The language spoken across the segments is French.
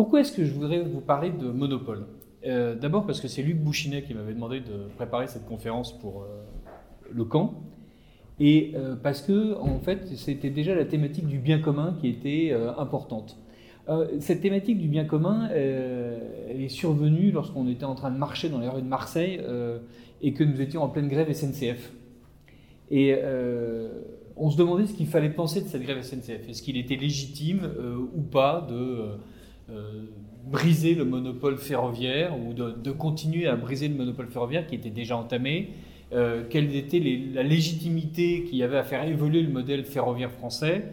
Pourquoi est-ce que je voudrais vous parler de monopole? D'abord parce que c'est Luc Bouchinet qui m'avait demandé de préparer cette conférence pour le camp. Et parce que, en fait, c'était déjà la thématique du bien commun qui était importante. Euh, cette thématique du bien commun euh, est survenue lorsqu'on était en train de marcher dans les rues de Marseille euh, et que nous étions en pleine grève SNCF. Et on se demandait ce qu'il fallait penser de cette grève SNCF. Est-ce qu'il était légitime ou pas de briser le monopole ferroviaire ou de, continuer à briser le monopole ferroviaire qui était déjà entamé Quelle était la légitimité qu'il y avait à faire évoluer le modèle ferroviaire français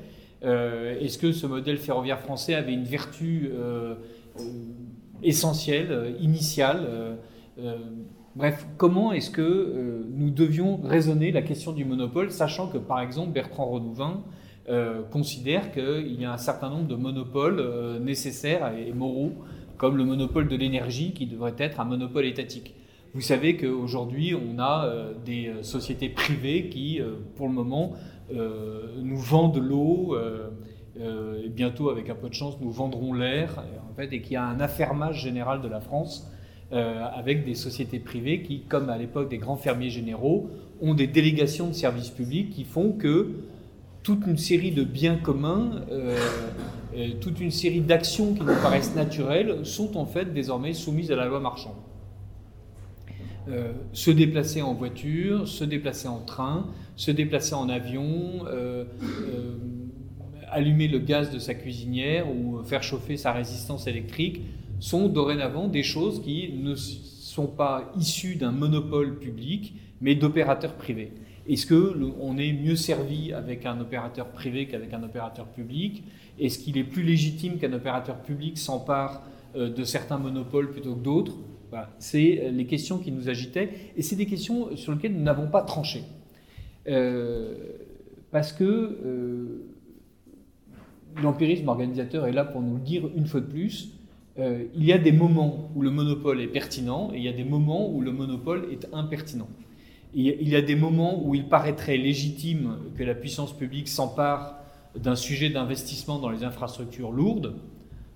euh, est-ce que ce modèle ferroviaire français avait une vertu euh, euh, essentielle, initiale Bref, comment est-ce que nous devions raisonner la question du monopole, sachant que par exemple Bertrand Renouvin considère qu'il y a un certain nombre de monopoles nécessaires et moraux, comme le monopole de l'énergie qui devrait être un monopole étatique. Vous savez qu'aujourd'hui, on a des sociétés privées qui, pour le moment, euh, nous vendent l'eau. Euh, euh, et bientôt, avec un peu de chance, nous vendrons l'air, en fait, et qu'il y a un affermage général de la France avec des sociétés privées qui, comme à l'époque des grands fermiers généraux, ont des délégations de services publics qui font que toute une série de biens communs, toute une série d'actions qui nous paraissent naturelles sont en fait désormais soumises à la loi marchande. se déplacer en voiture, se déplacer en train, se déplacer en avion, euh, euh, allumer le gaz de sa cuisinière ou faire chauffer sa résistance électrique sont dorénavant des choses qui ne sont pas issues d'un monopole public, mais d'opérateurs privés. Est-ce qu'on est mieux servi avec un opérateur privé qu'avec un opérateur public? Est-ce qu'il est plus légitime qu'un opérateur public s'empare euh, de certains monopoles plutôt que d'autres? C'est les questions qui nous agitaient et c'est des questions sur lesquelles nous n'avons pas tranché. Euh, parce que euh, l'empirisme organisateur est là pour nous le dire une fois de plus. Euh, il y a des moments où le monopole est pertinent et il y a des moments où le monopole est impertinent. Il y a des moments où il paraîtrait légitime que la puissance publique s'empare d'un sujet d'investissement dans les infrastructures lourdes,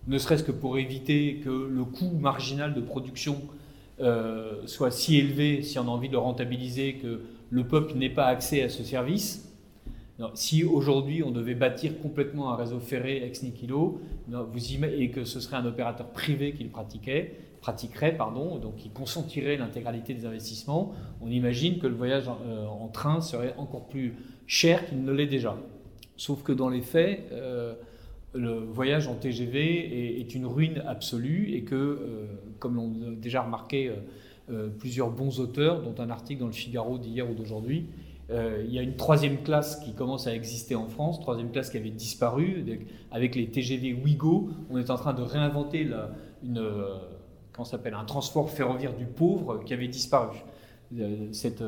ne serait-ce que pour éviter que le coût marginal de production soit si élevé, si on a envie de le rentabiliser, que le peuple n'ait pas accès à ce service. si aujourd'hui on devait bâtir complètement un réseau ferré ex nihilo, et que ce serait un opérateur privé qui le pratiquait, pratiquerait, pardon, donc qui consentirait l'intégralité des investissements, on imagine que le voyage en, euh, train serait encore plus cher qu'il ne l'est déjà. Sauf que dans les faits, euh, le voyage en TGV est, une ruine absolue et que, euh, comme l'ont déjà remarqué plusieurs bons auteurs, dont un article dans le Figaro d'hier ou d'aujourd'hui. Il y a une troisième classe qui commence à exister en France, troisième classe qui avait disparu. Avec les TGV Ouigo, on est en train de réinventer une, euh, s'appelle, un transport ferroviaire du pauvre qui avait disparu. Cette,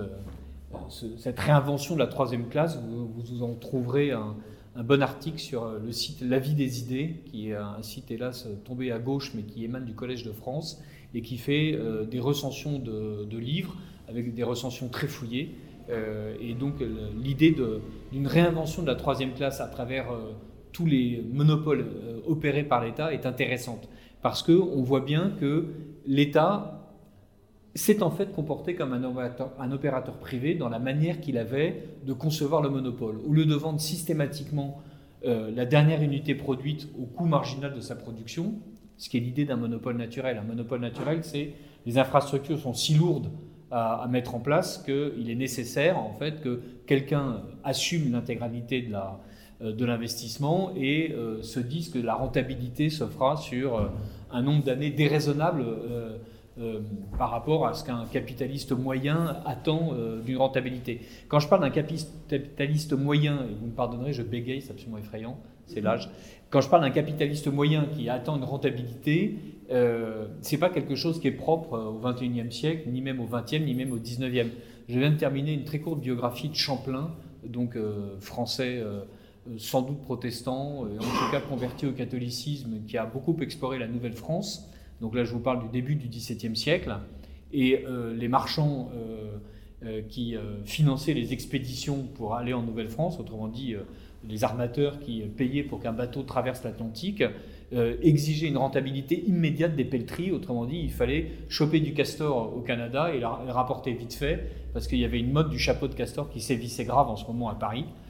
cette réinvention de la troisième classe, vous, vous en trouverez un, bon article sur le site La vie des idées, qui est un site hélas tombé à gauche, mais qui émane du Collège de France et qui fait euh, des recensions de, livres avec des recensions très fouillées. Euh, et donc l'idée d'une réinvention de la troisième classe à travers euh, tous les monopoles opérés par l'État est intéressante parce qu'on voit bien que l'État s'est en fait comporté comme un opérateur, privé dans la manière qu'il avait de concevoir le monopole. Au lieu de vendre systématiquement la dernière unité produite au coût marginal de sa production, ce qui est l'idée d'un monopole naturel. Un monopole naturel, c'est les infrastructures sont si lourdes à, mettre en place qu'il est nécessaire en fait que quelqu'un assume l'intégralité de la, euh, de l'investissement et euh, se dise que la rentabilité se fera sur euh, un nombre d'années déraisonnable par rapport à ce qu'un capitaliste moyen attend d'une rentabilité. Quand je parle d'un capitaliste moyen, et vous me pardonnerez, je bégaye, c'est absolument effrayant, c'est l'âge. Quand je parle d'un capitaliste moyen qui attend une rentabilité, euh, ce n'est pas quelque chose qui est propre au XXIe siècle, ni même au XXe, ni même au XIXe. Je viens de terminer une très courte biographie de Champlain, donc euh, français, euh, sans doute protestant, en tout cas converti au catholicisme, qui a beaucoup exploré la Nouvelle-France. Donc là, je vous parle du début du XVIIe siècle. Et les marchands qui finançaient les expéditions pour aller en Nouvelle-France, autrement dit les armateurs qui payaient pour qu'un bateau traverse l'Atlantique, euh, exigeait une rentabilité immédiate des pelleteries. Autrement dit, il fallait choper du castor au Canada et le rapporter vite fait, parce qu'il y avait une mode du chapeau de castor qui sévissait grave en ce moment à Paris, euh,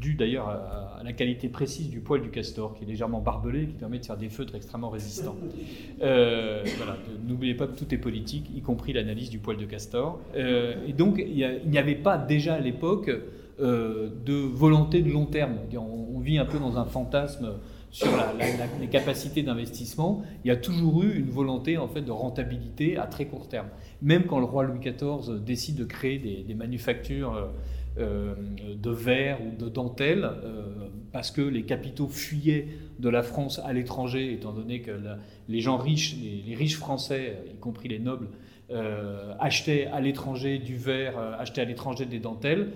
dû d'ailleurs à, la qualité précise du poil du castor, qui est légèrement barbelé, qui permet de faire des feutres extrêmement résistants. Euh, voilà, n'oubliez pas que tout est politique, y compris l'analyse du poil de castor. et donc, il n'y avait pas déjà à l'époque de volonté de long terme. On, vit un peu dans un fantasme sur les capacités d'investissement, il y a toujours eu une volonté en fait de rentabilité à très court terme. Même quand le roi Louis XIV décide de créer des, manufactures euh, euh, de verre ou de dentelle, euh, parce que les capitaux fuyaient de la France à l'étranger, étant donné que les gens riches, les, riches français, y compris les nobles, achetaient à l'étranger du verre, achetaient à l'étranger des dentelles.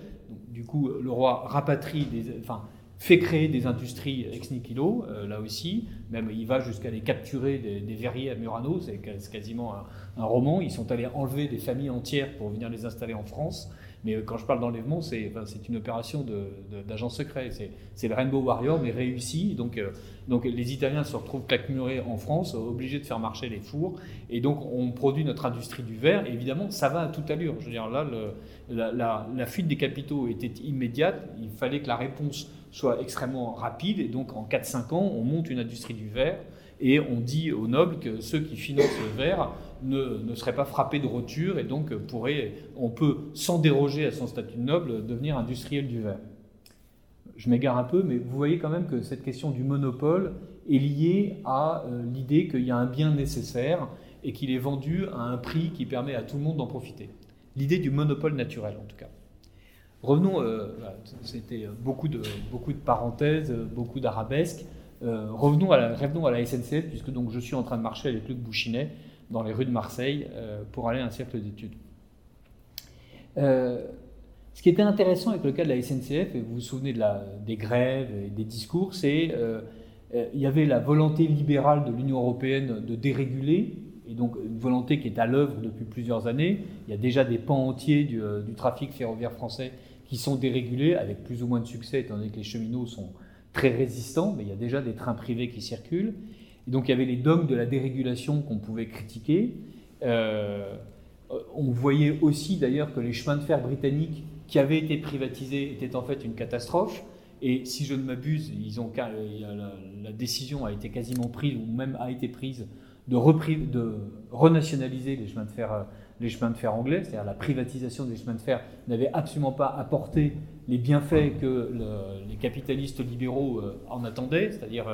du coup, le roi rapatrie des, enfin, fait créer des industries ex nihilo, euh, là aussi. Même il va jusqu'à les capturer des, verriers à Murano, c'est quasiment un, roman. Ils sont allés enlever des familles entières pour venir les installer en France. Mais quand je parle d'enlèvement, c'est une opération d'agent secret. C'est le Rainbow Warrior, mais réussi. Donc, euh, donc les Italiens se retrouvent claquemurés en France, obligés de faire marcher les fours. Et donc on produit notre industrie du verre. évidemment, ça va à toute allure. Je veux dire, là, la fuite des capitaux était immédiate. Il fallait que la réponse soit extrêmement rapide. Et donc en 4-5 ans, on monte une industrie du verre et on dit aux nobles que ceux qui financent le verre ne, seraient pas frappés de rupture et donc pourraient, on peut, sans déroger à son statut de noble, devenir industriel du verre. Je m'égare un peu, mais vous voyez quand même que cette question du monopole est liée à euh, l'idée qu'il y a un bien nécessaire et qu'il est vendu à un prix qui permet à tout le monde d'en profiter. L'idée du monopole naturel, en tout cas. Revenons, euh, c'était beaucoup de, beaucoup de parenthèses, beaucoup d'arabesques. Euh, revenons, à la, revenons à la SNCF, puisque donc je suis en train de marcher avec Luc Bouchinet dans les rues de Marseille euh, pour aller à un cercle d'études. ce qui était intéressant avec le cas de la SNCF, et vous vous souvenez de la, des grèves et des discours, c'est il y avait la volonté libérale de l'Union européenne de déréguler, et donc une volonté qui est à l'œuvre depuis plusieurs années. Il y a déjà des pans entiers du, du trafic ferroviaire français qui sont dérégulés avec plus ou moins de succès, étant donné que les cheminots sont très résistants, mais il y a déjà des trains privés qui circulent. Et donc il y avait les dogmes de la dérégulation qu'on pouvait critiquer. Euh, on voyait aussi d'ailleurs que les chemins de fer britanniques qui avaient été privatisés étaient en fait une catastrophe. Et si je ne m'abuse, ils ont, la, décision a été quasiment prise, ou même a été prise, de, de renationaliser les chemins de fer euh, les chemins de fer anglais, c'est-à-dire la privatisation des chemins de fer n'avait absolument pas apporté les bienfaits que les capitalistes libéraux euh, en attendaient, c'est-à-dire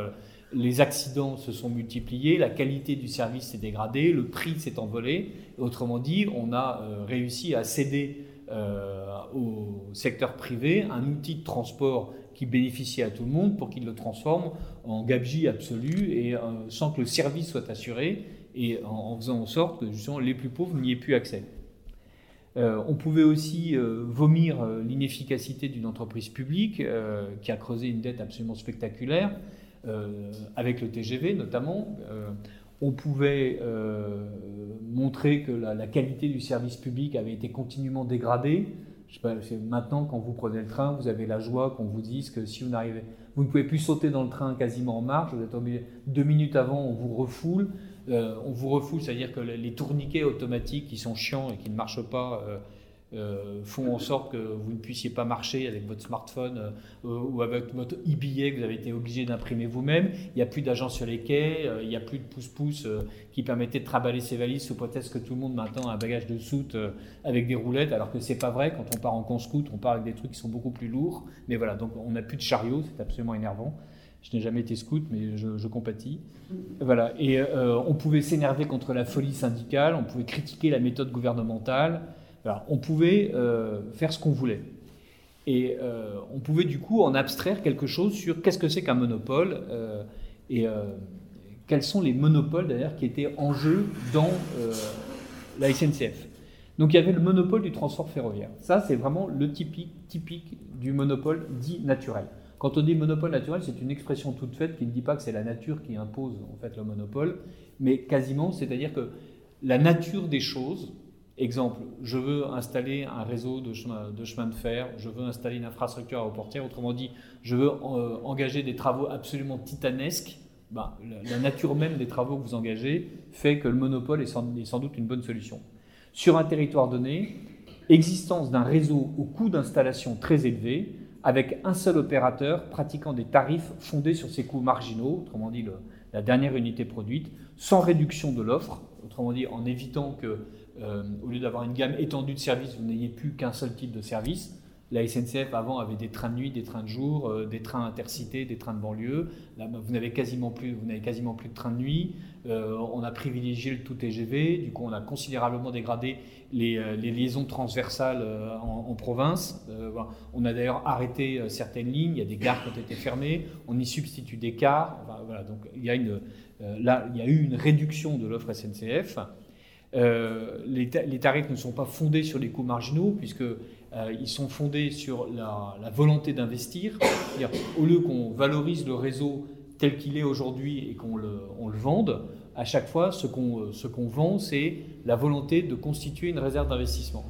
les accidents se sont multipliés, la qualité du service s'est dégradée, le prix s'est envolé. Autrement dit, on a euh, réussi à céder au secteur privé un outil de transport qui bénéficiait à tout le monde pour qu'il le transforme en gabegie absolue et sans que le service soit assuré et en, faisant en sorte que justement les plus pauvres n'y aient plus accès. Euh, on pouvait aussi euh, vomir euh, l'inefficacité d'une entreprise publique qui a creusé une dette absolument spectaculaire, avec le TGV notamment. on pouvait montrer que la, qualité du service public avait été continuellement dégradée. Maintenant, quand vous prenez le train, vous avez la joie qu'on vous dise que si vous n'arrivez, vous ne pouvez plus sauter dans le train quasiment en marche. Vous êtes deux minutes avant, on vous refoule. Euh, on vous refoule, c'est-à-dire que les tourniquets automatiques qui sont chiants et qui ne marchent pas euh, euh, font en sorte que vous ne puissiez pas marcher avec votre smartphone ou avec votre e-billet que vous avez été obligé d'imprimer vous-même. Il n'y a plus d'agents sur les quais, il n'y a plus de pouce-pouce qui permettait de travailler ses valises sous prétexte que tout le monde maintenant a un bagage de soute avec des roulettes, alors que c'est pas vrai. Quand on part en conscout, on part avec des trucs qui sont beaucoup plus lourds. Mais voilà, donc on n'a plus de chariot, c'est absolument énervant. Je n'ai jamais été scout, mais je, compatis. Voilà. Et euh, on pouvait s'énerver contre la folie syndicale, on pouvait critiquer la méthode gouvernementale, on pouvait euh, faire ce qu'on voulait. Et euh, on pouvait du coup en abstraire quelque chose sur qu'est-ce que c'est qu'un monopole et quels sont les monopoles d'ailleurs qui étaient en jeu dans la SNCF. Donc il y avait le monopole du transport ferroviaire. Ça, c'est vraiment le typique, typique du monopole dit naturel. Quand on dit monopole naturel, c'est une expression toute faite qui ne dit pas que c'est la nature qui impose en fait le monopole, mais quasiment, c'est-à-dire que la nature des choses, exemple, je veux installer un réseau de chemin de, fer, je veux installer une infrastructure aéroportière, autrement dit, je veux euh, engager des travaux absolument titanesques, ben, la, nature même des travaux que vous engagez fait que le monopole est sans, doute une bonne solution. Sur un territoire donné, existence d'un réseau au coût d'installation très élevé, avec un seul opérateur pratiquant des tarifs fondés sur ses coûts marginaux, autrement dit la dernière unité produite, sans réduction de l'offre, autrement dit en évitant que, euh, au lieu d'avoir une gamme étendue de services, vous n'ayez plus qu'un seul type de service. La SNCF avant avait des trains de nuit, des trains de jour, euh, des trains intercités, des trains de banlieue. Là, bah, vous n'avez quasiment plus, vous n'avez quasiment plus de trains de nuit. Euh, on a privilégié le tout TGV. Du coup, on a considérablement dégradé les, liaisons transversales en, province. on a d'ailleurs arrêté certaines lignes. Il y a des gares qui ont été fermées. On y substitue des cars. donc il y a eu une réduction de l'offre SNCF. Euh, les, tarifs ne sont pas fondés sur les coûts marginaux, puisqu'ils euh, sont fondés sur la, volonté d'investir. Au lieu qu'on valorise le réseau tel qu'il est aujourd'hui et qu'on le, vende, à chaque fois, ce qu'on vend, c'est la volonté de constituer une réserve d'investissement.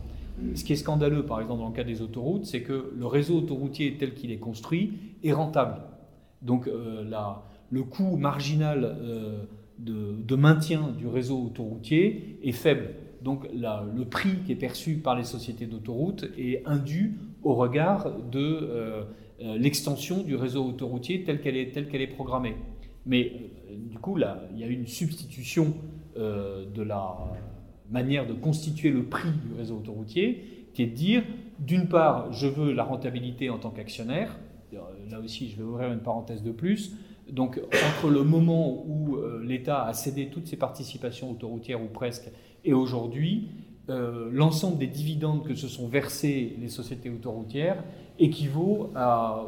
Ce qui est scandaleux, par exemple, dans le cas des autoroutes, c'est que le réseau autoroutier tel qu'il est construit est rentable. Donc euh, le coût marginal de, maintien du réseau autoroutier est faible. Donc le prix qui est perçu par les sociétés d'autoroutes est indu au regard de euh, euh, l'extension du réseau autoroutier tel qu'elle est, telle qu'elle est programmée. Mais euh, du coup, là, il y a une substitution de la manière de constituer le prix du réseau autoroutier, qui est de dire, d'une part, je veux la rentabilité en tant qu'actionnaire, là aussi je vais ouvrir une parenthèse de plus, donc, entre le moment où euh, l'État a cédé toutes ses participations autoroutières ou presque, et aujourd'hui, euh, l'ensemble des dividendes que se sont versés les sociétés autoroutières équivaut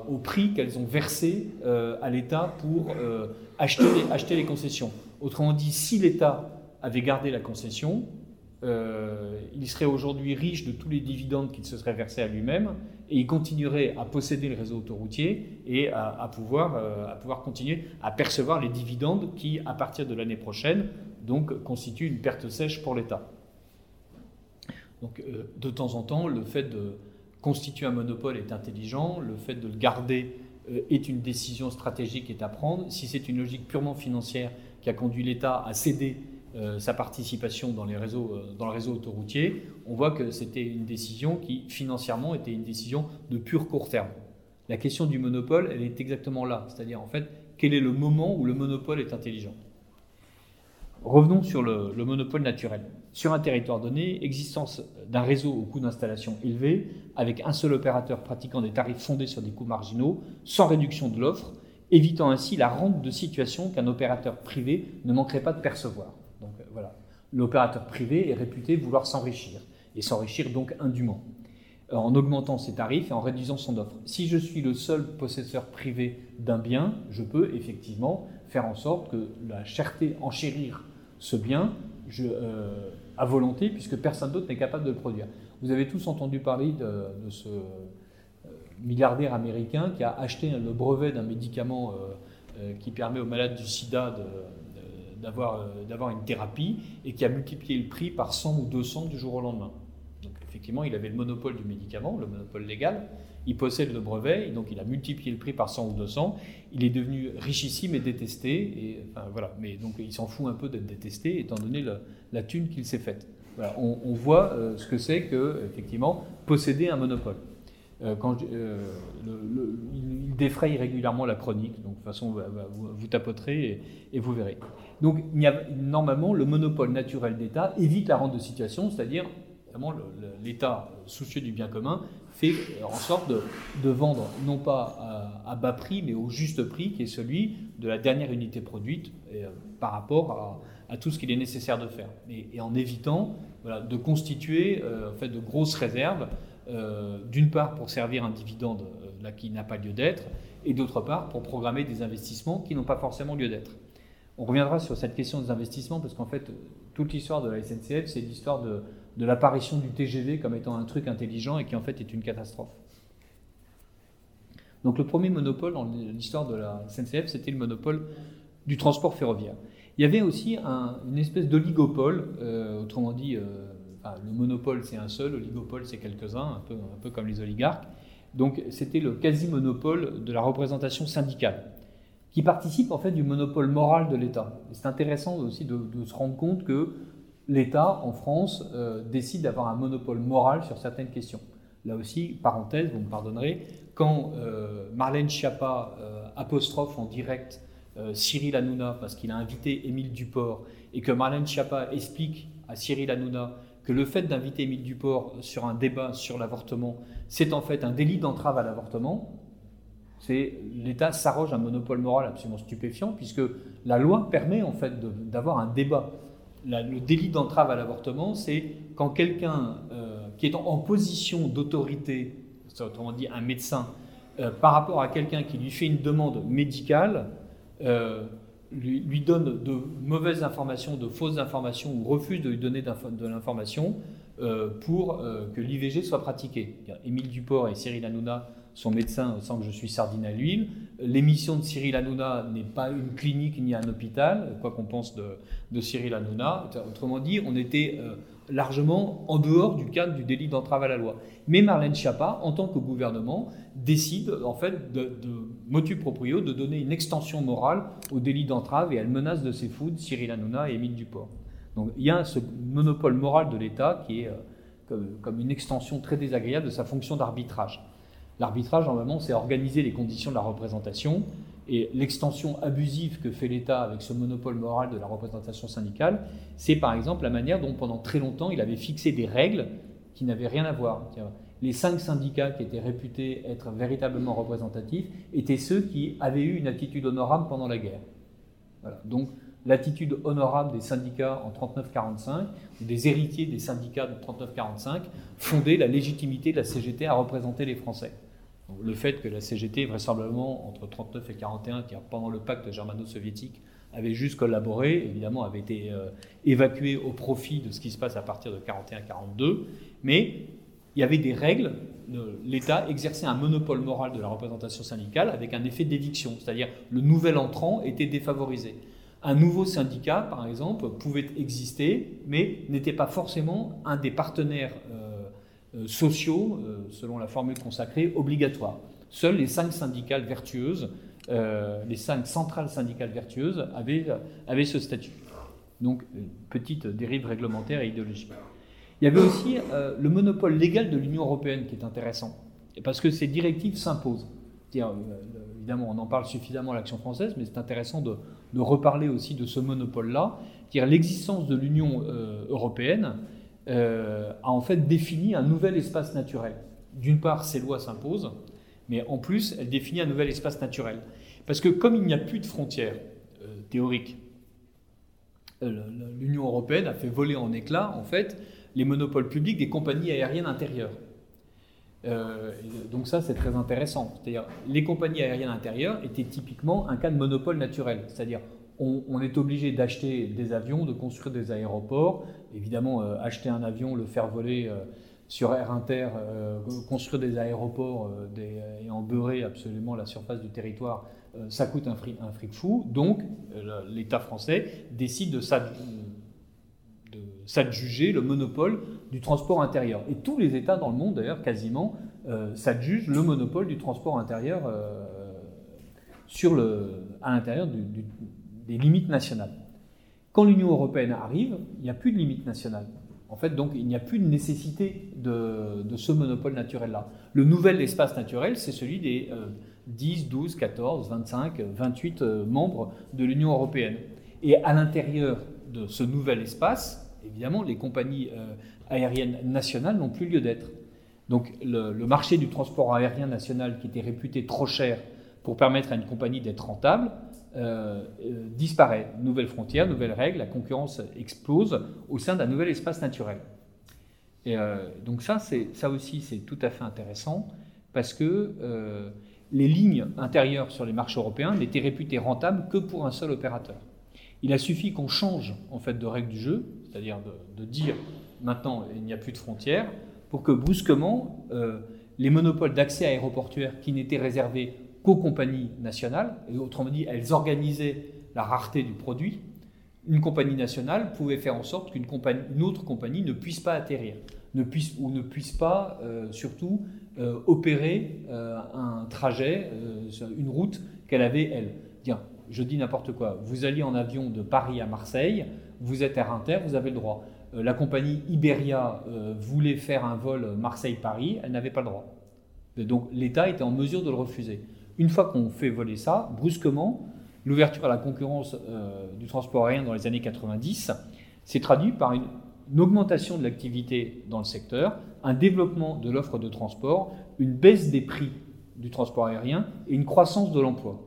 au prix qu'elles ont versé euh, à l'État pour acheter, acheter les concessions. Autrement dit, si l'État avait gardé la concession, il serait aujourd'hui riche de tous les dividendes qu'il se serait versé à lui-même et il continuerait à posséder le réseau autoroutier et à, pouvoir, euh, à pouvoir continuer à percevoir les dividendes qui, à partir de l'année prochaine, donc constituent une perte sèche pour l'État. Donc, euh, de temps en temps, le fait de constituer un monopole est intelligent, le fait de le garder est une décision stratégique à prendre. Si c'est une logique purement financière qui a conduit l'État à céder euh, sa participation dans, les réseaux, euh, dans le réseau autoroutier, on voit que c'était une décision qui, financièrement, était une décision de pur court terme. La question du monopole, elle est exactement là. C'est-à-dire, en fait, quel est le moment où le monopole est intelligent? Revenons sur le, le, monopole naturel. Sur un territoire donné, existence d'un réseau au coût d'installation élevé, avec un seul opérateur pratiquant des tarifs fondés sur des coûts marginaux, sans réduction de l'offre, évitant ainsi la rente de situation qu'un opérateur privé ne manquerait pas de percevoir. Euh, l'opérateur privé est réputé vouloir s'enrichir, et s'enrichir donc indûment, euh, en augmentant ses tarifs et en réduisant son offre. Si je suis le seul possesseur privé d'un bien, je peux effectivement faire en sorte que la cherté, enchérir ce bien euh, à volonté, puisque personne d'autre n'est capable de le produire. Vous avez tous entendu parler de, ce milliardaire américain qui a acheté le brevet d'un médicament qui permet aux malades du sida de, euh, d'avoir une thérapie et qui a multiplié le prix par 100 ou 200 du jour au lendemain. Donc effectivement, il avait le monopole du médicament, le monopole légal, il possède le brevet, et donc il a multiplié le prix par 100 ou 200, il est devenu richissime et détesté, et, voilà. mais donc il s'en fout un peu d'être détesté, étant donné la thune qu'il s'est faite. on, voit euh, ce que c'est que, effectivement, posséder un monopole. Euh, quand il défraye régulièrement la chronique, donc de toute façon, vous, tapoterez et, vous verrez. Donc, il y a, normalement, le monopole naturel d'État évite la rente de situation, c'est-à-dire, l'État, soucieux du bien commun, fait en sorte de, vendre non pas à, bas prix, mais au juste prix, qui est celui de la dernière unité produite euh, par rapport à, tout ce qu'il est nécessaire de faire. Et, en évitant de constituer euh, en fait, de grosses réserves euh, d'une part pour servir un dividende euh, qui n'a pas lieu d'être, et d'autre part pour programmer des investissements qui n'ont pas forcément lieu d'être. On reviendra sur cette question des investissements parce qu'en fait, toute l'histoire de la SNCF, c'est l'histoire de, l'apparition du TGV comme étant un truc intelligent et qui en fait est une catastrophe. Donc le premier monopole dans l'histoire de la SNCF, c'était le monopole du transport ferroviaire. Il y avait aussi une espèce d'oligopole, euh, autrement dit, le monopole, c'est un seul, l'oligopole, c'est quelques-uns, un peu, comme les oligarques. Donc, c'était le quasi-monopole de la représentation syndicale. qui participe en fait du monopole moral de l'État. C'est intéressant aussi de, se rendre compte que l'État en France euh, décide d'avoir un monopole moral sur certaines questions. Là aussi, parenthèse, vous me pardonnerez, quand euh, Marlène Schiappa euh, apostrophe en direct Cyril Hanouna parce qu'il a invité Émile Duport et que Marlène Schiappa explique à Cyril Hanouna que le fait d'inviter Émile Duport sur un débat sur l'avortement, c'est en fait un délit d'entrave à l'avortement, c'est l'État s'arroge un monopole moral absolument stupéfiant puisque la loi permet en fait d'avoir un débat. le délit d'entrave à l'avortement, c'est quand quelqu'un euh, qui est en, position d'autorité, autrement dit un médecin, euh, par rapport à quelqu'un qui lui fait une demande médicale, euh, lui, donne de mauvaises informations, de fausses informations ou refuse de lui donner de l'information pour que l'IVG soit pratiqué. Émile Duport et Cyril Hanouna son médecin sans que je suis sardine à l'huile. L'émission de Cyril Hanouna n'est pas une clinique ni un hôpital, quoi qu'on pense de, Cyril Hanouna. Autrement dit, on était euh, largement en dehors du cadre du délit d'entrave à la loi. Mais Marlène Schiappa, en tant que gouvernement, décide en fait de, de motu proprio de donner une extension morale au délit d'entrave et elle menace de ses foudes Cyril Hanouna et Émile Duport. Donc il y a ce monopole moral de l'État qui est euh, comme une extension très désagréable de sa fonction d'arbitrage. L'arbitrage, normalement, c'est organiser les conditions de la représentation. Et l'extension abusive que fait l'État avec ce monopole moral de la représentation syndicale, c'est par exemple la manière dont pendant très longtemps il avait fixé des règles qui n'avaient rien à voir. Les cinq syndicats qui étaient réputés être véritablement représentatifs étaient ceux qui avaient eu une attitude honorable pendant la guerre. Donc l'attitude honorable des syndicats en 39-45, ou des héritiers des syndicats de 39-45, fondait la légitimité de la CGT à représenter les Français le fait que la CGT, vraisemblablement entre 39 et 41, qui pendant le pacte germano-soviétique, avait juste collaboré, évidemment avait été euh, évacué au profit de ce qui se passe à partir de 41-42, mais il y avait des règles, l'État exerçait un monopole moral de la représentation syndicale avec un effet d'éviction, c'est-à-dire le nouvel entrant était défavorisé. Un nouveau syndicat, par exemple, pouvait exister, mais n'était pas forcément un des partenaires euh, euh, sociaux, euh, selon la formule consacrée, obligatoires. Seules les cinq syndicales vertueuses, les cinq centrales syndicales vertueuses avaient, ce statut. Donc, petite dérive réglementaire et idéologique. Il y avait aussi le monopole légal de l'Union européenne qui est intéressant, parce que ces directives s'imposent. Évidemment, on en parle suffisamment à l'action française, mais c'est intéressant de, reparler aussi de ce monopole-là. L'existence de l'Union européenne euh, a en fait défini un nouvel espace naturel. D'une part, ces lois s'imposent, mais en plus, elle définit un nouvel espace naturel. Parce que comme il n'y a plus de frontières euh, théoriques, euh, l'Union européenne a fait voler en éclats, en fait, les monopoles publics des compagnies aériennes intérieures. donc ça, c'est très intéressant. C'est-à-dire, les compagnies aériennes intérieures étaient typiquement un cas de monopole naturel. C'est-à-dire, on, est obligé d'acheter des avions, de construire des aéroports. Évidemment, euh, acheter un avion, le faire voler euh, sur Air Inter, euh, construire des aéroports et en beurrer absolument la surface du territoire, ça coûte un fric, un fric fou. Donc, l'État français décide de s'adjuger le monopole du transport intérieur. Et tous les États dans le monde, d'ailleurs, quasiment, s'adjugent le monopole du transport intérieur sur le, à l'intérieur des limites nationales. Quand l'Union européenne arrive, il n'y a plus de limites nationales. En fait, donc, il n'y a plus de nécessité de, ce monopole naturel-là. Le nouvel espace naturel, c'est celui des 10, 12, 14, 25, 28 membres de l'Union européenne. Et à l'intérieur de ce nouvel espace, évidemment, les compagnies euh, aériennes nationales n'ont plus lieu d'être. Donc, le, marché du transport aérien national, qui était réputé trop cher pour permettre à une compagnie d'être rentable, euh, euh, disparaît. Nouvelles frontières, nouvelles règles, la concurrence explose au sein d'un nouvel espace naturel. Et donc ça, ça aussi, c'est tout à fait intéressant parce que les lignes intérieures sur les marchés européens n'étaient réputées rentables que pour un seul opérateur. Il a suffi qu'on change en fait de règle du jeu, c'est-à-dire de, dire maintenant il n'y a plus de frontières, pour que brusquement les monopoles d'accès aéroportuaire qui n'étaient réservés qu'aux compagnies nationales, et autrement dit, elles organisaient la rareté du produit, une compagnie nationale pouvait faire en sorte qu'une autre compagnie ne puisse pas atterrir, ne ou ne puisse pas euh, surtout euh, opérer euh, un trajet, une route qu'elle avait elle. Je dis n'importe quoi. Vous alliez en avion de Paris à Marseille, vous êtes Air Inter, vous avez le droit. Euh, la compagnie Iberia euh, voulait faire un vol Marseille-Paris, elle n'avait pas le droit. donc l'État était en mesure de le refuser. Une fois qu'on fait voler ça, brusquement, l'ouverture à la concurrence euh, du transport aérien dans les années 90 s'est traduit par une, augmentation de l'activité dans le secteur, un développement de l'offre de transport, une baisse des prix du transport aérien et une croissance de l'emploi.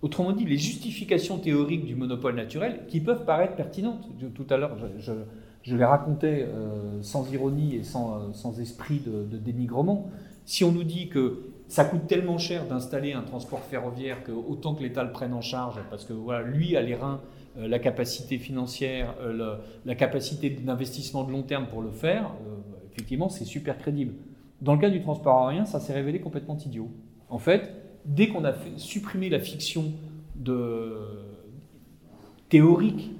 Autrement dit, les justifications théoriques du monopole naturel, qui peuvent paraître pertinentes, tout à l'heure je, les racontais euh, sans ironie et sans, euh, sans esprit de, dénigrement, si on nous dit que ça coûte tellement cher d'installer un transport ferroviaire que autant que l'État le prenne en charge, parce que voilà, lui a les reins, euh, la capacité financière, euh, la capacité d'investissement de long terme pour le faire, effectivement, c'est super crédible. Dans le cas du transport aérien, ça s'est révélé complètement idiot. En fait, dès qu'on a supprimé la fiction théorique,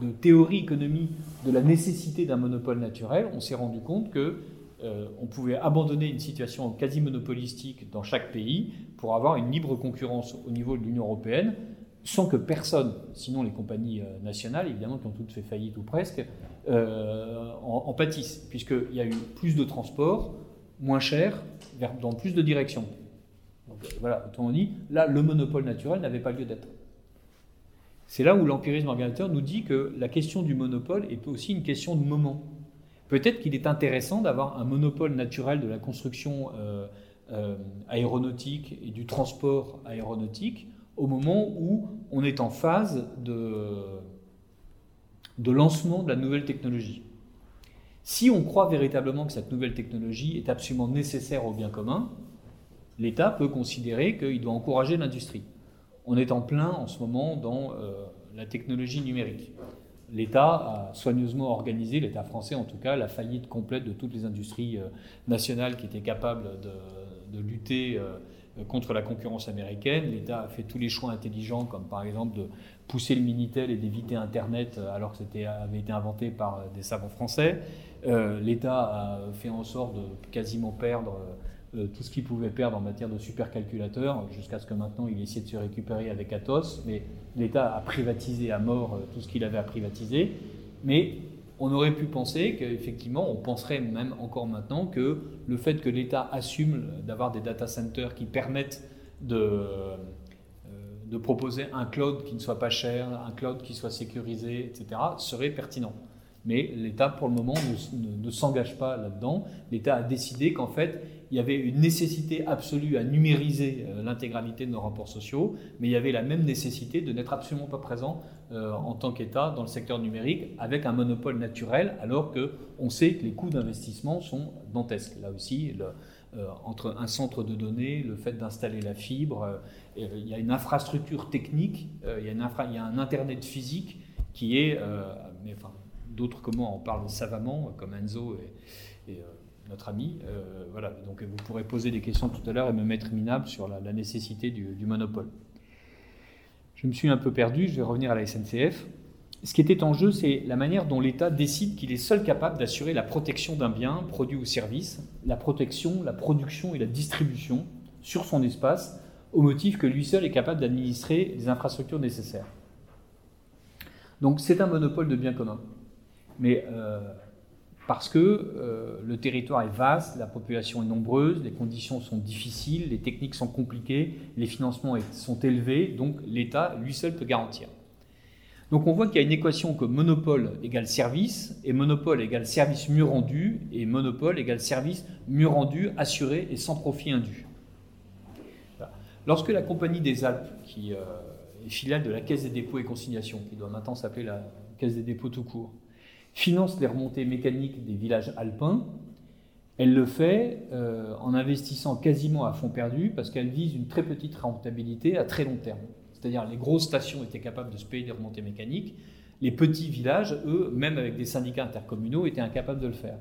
de théorie économie de la nécessité d'un monopole naturel, on s'est rendu compte que euh, on pouvait abandonner une situation quasi monopolistique dans chaque pays pour avoir une libre concurrence au niveau de l'Union européenne, sans que personne, sinon les compagnies euh, nationales, évidemment, qui ont toutes fait faillite ou presque, euh, en, pâtissent, puisqu'il y a eu plus de transports, moins cher, dans plus de directions. Voilà, autrement dit, là, le monopole naturel n'avait pas lieu d'être. C'est là où l'empirisme organisateur nous dit que la question du monopole est aussi une question de moment. Peut-être qu'il est intéressant d'avoir un monopole naturel de la construction euh, euh, aéronautique et du transport aéronautique au moment où on est en phase de, de lancement de la nouvelle technologie. Si on croit véritablement que cette nouvelle technologie est absolument nécessaire au bien commun, l'État peut considérer qu'il doit encourager l'industrie. On est en plein en ce moment dans euh, la technologie numérique l'État a soigneusement organisé, l'État français en tout cas, la faillite complète de toutes les industries euh, nationales qui étaient capables de, lutter euh, contre la concurrence américaine. L'État a fait tous les choix intelligents, comme par exemple de pousser le Minitel et d'éviter Internet alors que c'était avait été inventé par des savants français. L'État a fait en sorte de quasiment perdre euh, tout ce qu'il pouvait perdre en matière de supercalculateurs, jusqu'à ce que maintenant il essaie de se récupérer avec Atos. Mais l'État a privatisé à mort euh, tout ce qu'il avait à privatiser. Mais on aurait pu penser qu'effectivement, on penserait même encore maintenant que le fait que l'État assume d'avoir des data centers qui permettent de, euh, de proposer un cloud qui ne soit pas cher, un cloud qui soit sécurisé, etc., serait pertinent. Mais l'État, pour le moment, ne, ne s'engage pas là-dedans. L'État a décidé qu'en fait, il y avait une nécessité absolue à numériser euh, l'intégralité de nos rapports sociaux, mais il y avait la même nécessité de n'être absolument pas présent euh, en tant qu'État dans le secteur numérique avec un monopole naturel, alors qu'on sait que les coûts d'investissement sont dantesques. Là aussi, euh, entre un centre de données, le fait d'installer la fibre, il y a une infrastructure technique, il, y a un Internet physique qui est, mais enfin, d'autres comment en parlent savamment, comme Enzo et notre ami. Euh, voilà, donc vous pourrez poser des questions tout à l'heure et me mettre minable sur la, nécessité du, monopole. Je me suis un peu perdu, je vais revenir à la SNCF. Ce qui était en jeu, c'est la manière dont l'État décide qu'il est seul capable d'assurer la protection d'un bien, produit ou service, la protection, la production et la distribution sur son espace, au motif que lui seul est capable d'administrer les infrastructures nécessaires. Donc c'est un monopole de bien commun. Mais euh, parce que euh, le territoire est vaste, la population est nombreuse, les conditions sont difficiles, les techniques sont compliquées, les financements sont élevés, donc l'État lui seul peut garantir. Donc on voit qu'il y a une équation que monopole égale service, et monopole égale service mieux rendu, et monopole égale service mieux rendu, assuré et sans profit indu. Lorsque la Compagnie des Alpes, qui euh, est filiale de la Caisse des dépôts et consignations, qui doit maintenant s'appeler la Caisse des dépôts tout court, finance les remontées mécaniques des villages alpins. Elle le fait euh, en investissant quasiment à fond perdu parce qu'elle vise une très petite rentabilité à très long terme. C'est-à-dire les grosses stations étaient capables de se payer des remontées mécaniques, les petits villages, eux, même avec des syndicats intercommunaux, étaient incapables de le faire.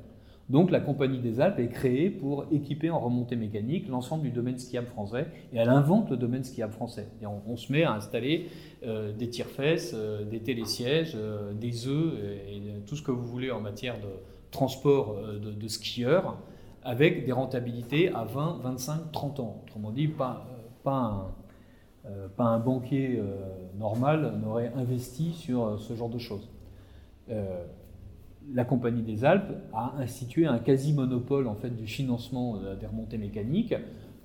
Donc la Compagnie des Alpes est créée pour équiper en remontée mécanique l'ensemble du domaine skiable français, et elle invente le domaine skiable français. on, se met à installer euh, des tire-fesses, euh, des télésièges, euh, des œufs, et, tout ce que vous voulez en matière de transport de, skieurs, avec des rentabilités à 20, 25, 30 ans. Autrement dit, pas un banquier normal n'aurait investi sur ce genre de choses. La Compagnie des Alpes a institué un quasi-monopole en fait, du financement des remontées mécaniques,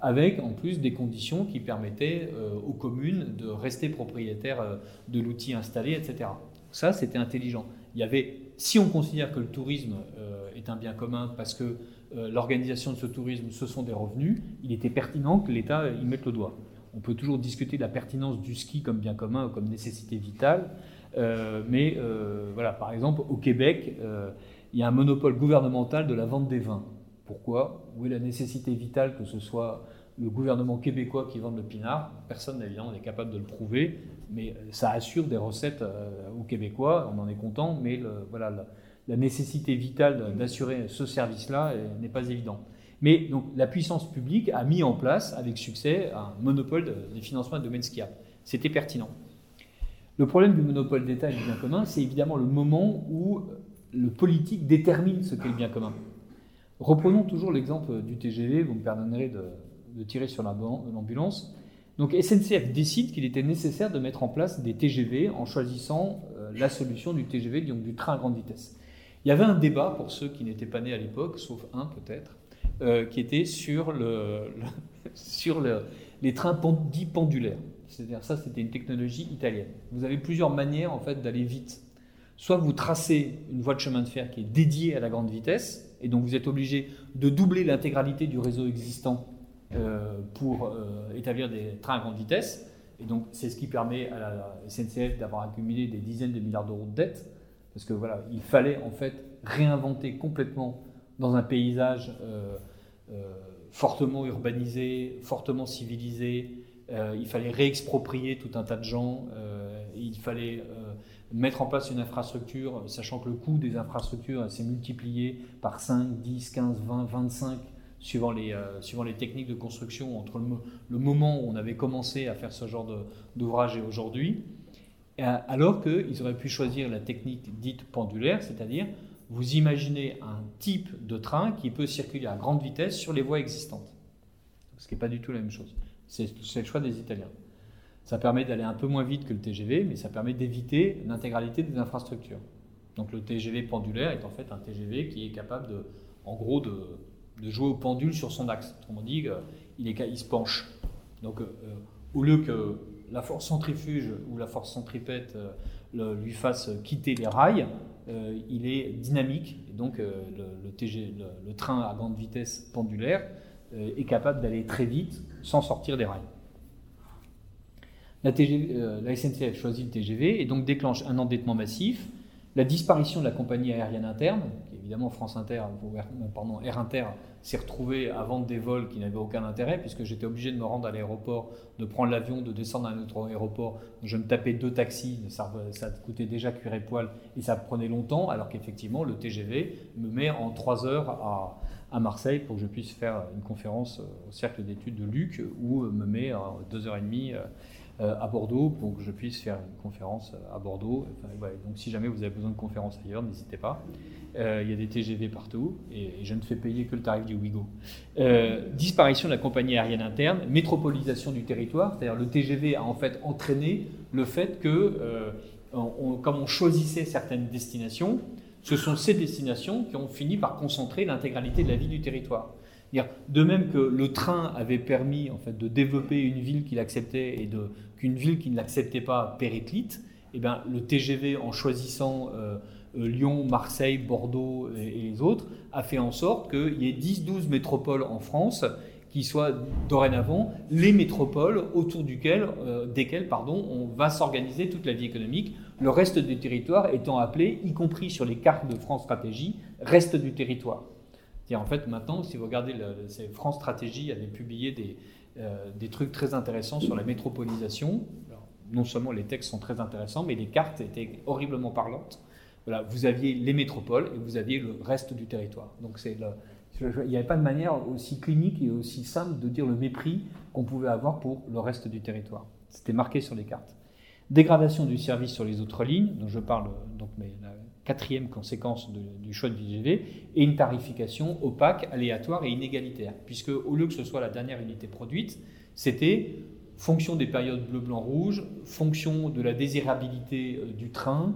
avec en plus des conditions qui permettaient aux communes de rester propriétaires de l'outil installé, etc. Ça, c'était intelligent. Il y avait, si on considère que le tourisme est un bien commun parce que euh, l'organisation de ce tourisme, ce sont des revenus, il était pertinent que l'État y mette le doigt. On peut toujours discuter de la pertinence du ski comme bien commun ou comme nécessité vitale, euh, mais euh, voilà, par exemple, au Québec, il y a un monopole gouvernemental de la vente des vins. Pourquoi? Où est la nécessité vitale que ce soit le gouvernement québécois qui vende le pinard? Personne, évidemment, n'est capable de le prouver, mais ça assure des recettes aux Québécois, on en est content, mais voilà, la nécessité vitale d'assurer ce service-là euh, n'est pas évident. Mais donc, la puissance publique a mis en place avec succès un monopole des financements de domaine skiable. C'était pertinent. Le problème du monopole d'État et du bien commun, c'est évidemment le moment où le politique détermine ce qu'est le bien commun. Reprenons toujours l'exemple du TGV, vous me pardonnerez de, tirer sur l'ambulance. Donc SNCF décide qu'il était nécessaire de mettre en place des TGV en choisissant euh, la solution du TGV, donc du train à grande vitesse. Il y avait un débat, pour ceux qui n'étaient pas nés à l'époque, sauf un peut-être, euh, qui était sur, le, sur les trains dits pendulaires. C'est-à-dire ça, c'était une technologie italienne. Vous avez plusieurs manières en fait d'aller vite. Soit vous tracez une voie de chemin de fer qui est dédiée à la grande vitesse, et donc vous êtes obligé de doubler l'intégralité du réseau existant euh, pour euh, établir des trains à grande vitesse. Et donc c'est ce qui permet à la SNCF d'avoir accumulé des dizaines de milliards d'euros de dettes parce que voilà, il fallait en fait réinventer complètement dans un paysage euh, fortement urbanisé, fortement civilisé. Euh, il fallait réexproprier tout un tas de gens. il fallait mettre en place une infrastructure, sachant que le coût des infrastructures s'est multiplié par 5, 10, 15, 20, 25 suivant les, suivant les techniques de construction entre le, le, moment où on avait commencé à faire ce genre d'ouvrage et aujourd'hui. Euh, alors qu'ils auraient pu choisir la technique dite pendulaire, c'est-à-dire vous imaginez un type de train qui peut circuler à grande vitesse sur les voies existantes. Ce qui n'est pas du tout la même chose. C'est le choix des Italiens. Ça permet d'aller un peu moins vite que le TGV, mais ça permet d'éviter l'intégralité des infrastructures. Donc le TGV pendulaire est en fait un TGV qui est capable, de, en gros, de, jouer au pendule sur son axe. Autrement dit, euh, il, se penche. Donc euh, au lieu que la force centrifuge ou la force centripète euh, lui fasse quitter les rails, euh, il est dynamique. Donc euh, le, train à grande vitesse pendulaire est capable d'aller très vite sans sortir des rails. La, la, SNCF choisit le TGV et donc déclenche un endettement massif, la disparition de la compagnie aérienne interne, évidemment France Inter, pardon, Air Inter s'est retrouvé à vendre des vols qui n'avaient aucun intérêt, puisque j'étais obligé de me rendre à l'aéroport, de prendre l'avion, de descendre à un autre aéroport. Je me tapais deux taxis, ça, ça coûtait déjà cuir et poil, et ça prenait longtemps, alors qu'effectivement, le TGV me met en trois heures à, à, Marseille pour que je puisse faire une conférence au cercle d'études de Luc, ou me met en deux heures et demie euh, à Bordeaux pour que je puisse faire une conférence à Bordeaux. donc si jamais vous avez besoin de conférences ailleurs, n'hésitez pas. Euh, il y a des TGV partout et, je ne fais payer que le tarif du Ouigo. Euh, disparition de la compagnie aérienne interne, métropolisation du territoire, c'est-à-dire le TGV a en fait entraîné le fait que, comme on choisissait certaines destinations, ce sont ces destinations qui ont fini par concentrer l'intégralité de la vie du territoire. De même que le train avait permis en fait, de développer une ville qu'il acceptait et qu'une ville qui ne l'acceptait pas périclite, eh bien, le TGV, en choisissant euh, euh, Lyon, Marseille, Bordeaux et, les autres, a fait en sorte qu'il y ait 10-12 métropoles en France qui soient dorénavant les métropoles autour euh, desquelles pardon, on va s'organiser toute la vie économique, le reste du territoire étant appelé, y compris sur les cartes de France Stratégie, reste du territoire en fait, maintenant, si vous regardez France Stratégie avait publié des, euh, des trucs très intéressants sur la métropolisation. non seulement les textes sont très intéressants, mais les cartes étaient horriblement parlantes. Voilà, vous aviez les métropoles et vous aviez le reste du territoire. Donc il n'y avait pas de manière aussi clinique et aussi simple de dire le mépris qu'on pouvait avoir pour le reste du territoire. C'était marqué sur les cartes. Dégradation du service sur les autres lignes, dont je parle donc, mais quatrième conséquence du choix de VGV, et une tarification opaque, aléatoire et inégalitaire. Puisque au lieu que ce soit la dernière unité produite, c'était fonction des périodes bleu, blanc, rouge, fonction de la désirabilité du train,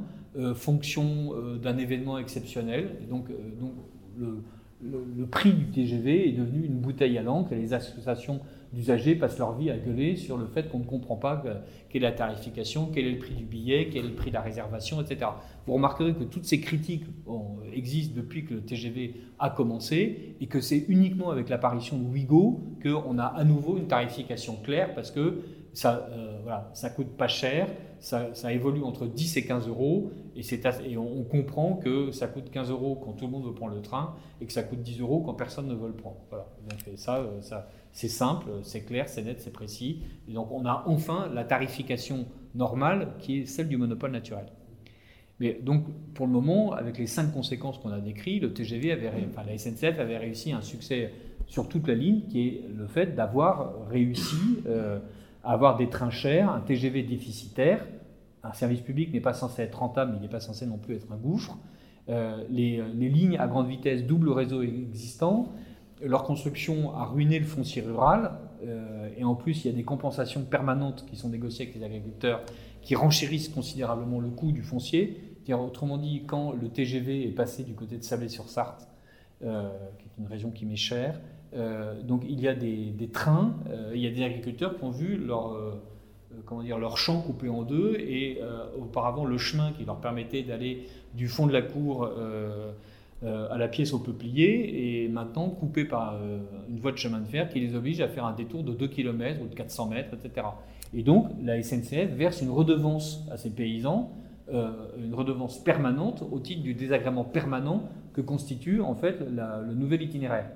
fonction d'un événement exceptionnel. donc, donc le, le, prix du TGV est devenu une bouteille à l'encre et les associations d'usagers passent leur vie à gueuler sur le fait qu'on ne comprend pas quelle est la tarification, quel est le prix du billet, quel est le prix de la réservation, etc. Vous remarquerez que toutes ces critiques existent depuis que le TGV a commencé et que c'est uniquement avec l'apparition de Ouigo qu'on a à nouveau une tarification claire parce que ça, euh, voilà, ça coûte pas cher, ça, évolue entre 10 et 15 euros, et, on, comprend que ça coûte 15 euros quand tout le monde veut prendre le train, et que ça coûte 10 euros quand personne ne veut le prendre. Voilà. ça, euh, ça c'est simple, c'est clair, c'est net, c'est précis. Donc on a enfin la tarification normale qui est celle du monopole naturel. Mais donc, pour le moment, avec les cinq conséquences qu'on a décrites, le TGV avait, enfin, la SNCF avait réussi un succès sur toute la ligne, qui est le fait d'avoir réussi euh, avoir des trains chers, un TGV déficitaire. Un service public n'est pas censé être rentable, mais il n'est pas censé non plus être un gouffre. Euh, les, lignes à grande vitesse, double réseau existant, leur construction a ruiné le foncier rural. Euh, et en plus, il y a des compensations permanentes qui sont négociées avec les agriculteurs qui renchérissent considérablement le coût du foncier. Autrement dit, quand le TGV est passé du côté de Sablé-sur-Sarthe, euh, qui est une région qui m'est chère, donc il y a des, trains, euh, il y a des agriculteurs qui ont vu leur, euh, comment dire, champ coupé en deux et auparavant le chemin qui leur permettait d'aller du fond de la cour à la pièce au peuplier est maintenant coupé par une voie de chemin de fer qui les oblige à faire un détour de 2 km ou de 400 mètres, etc. Et donc la SNCF verse une redevance à ces paysans, une redevance permanente au titre du désagrément permanent que constitue en fait le nouvel itinéraire.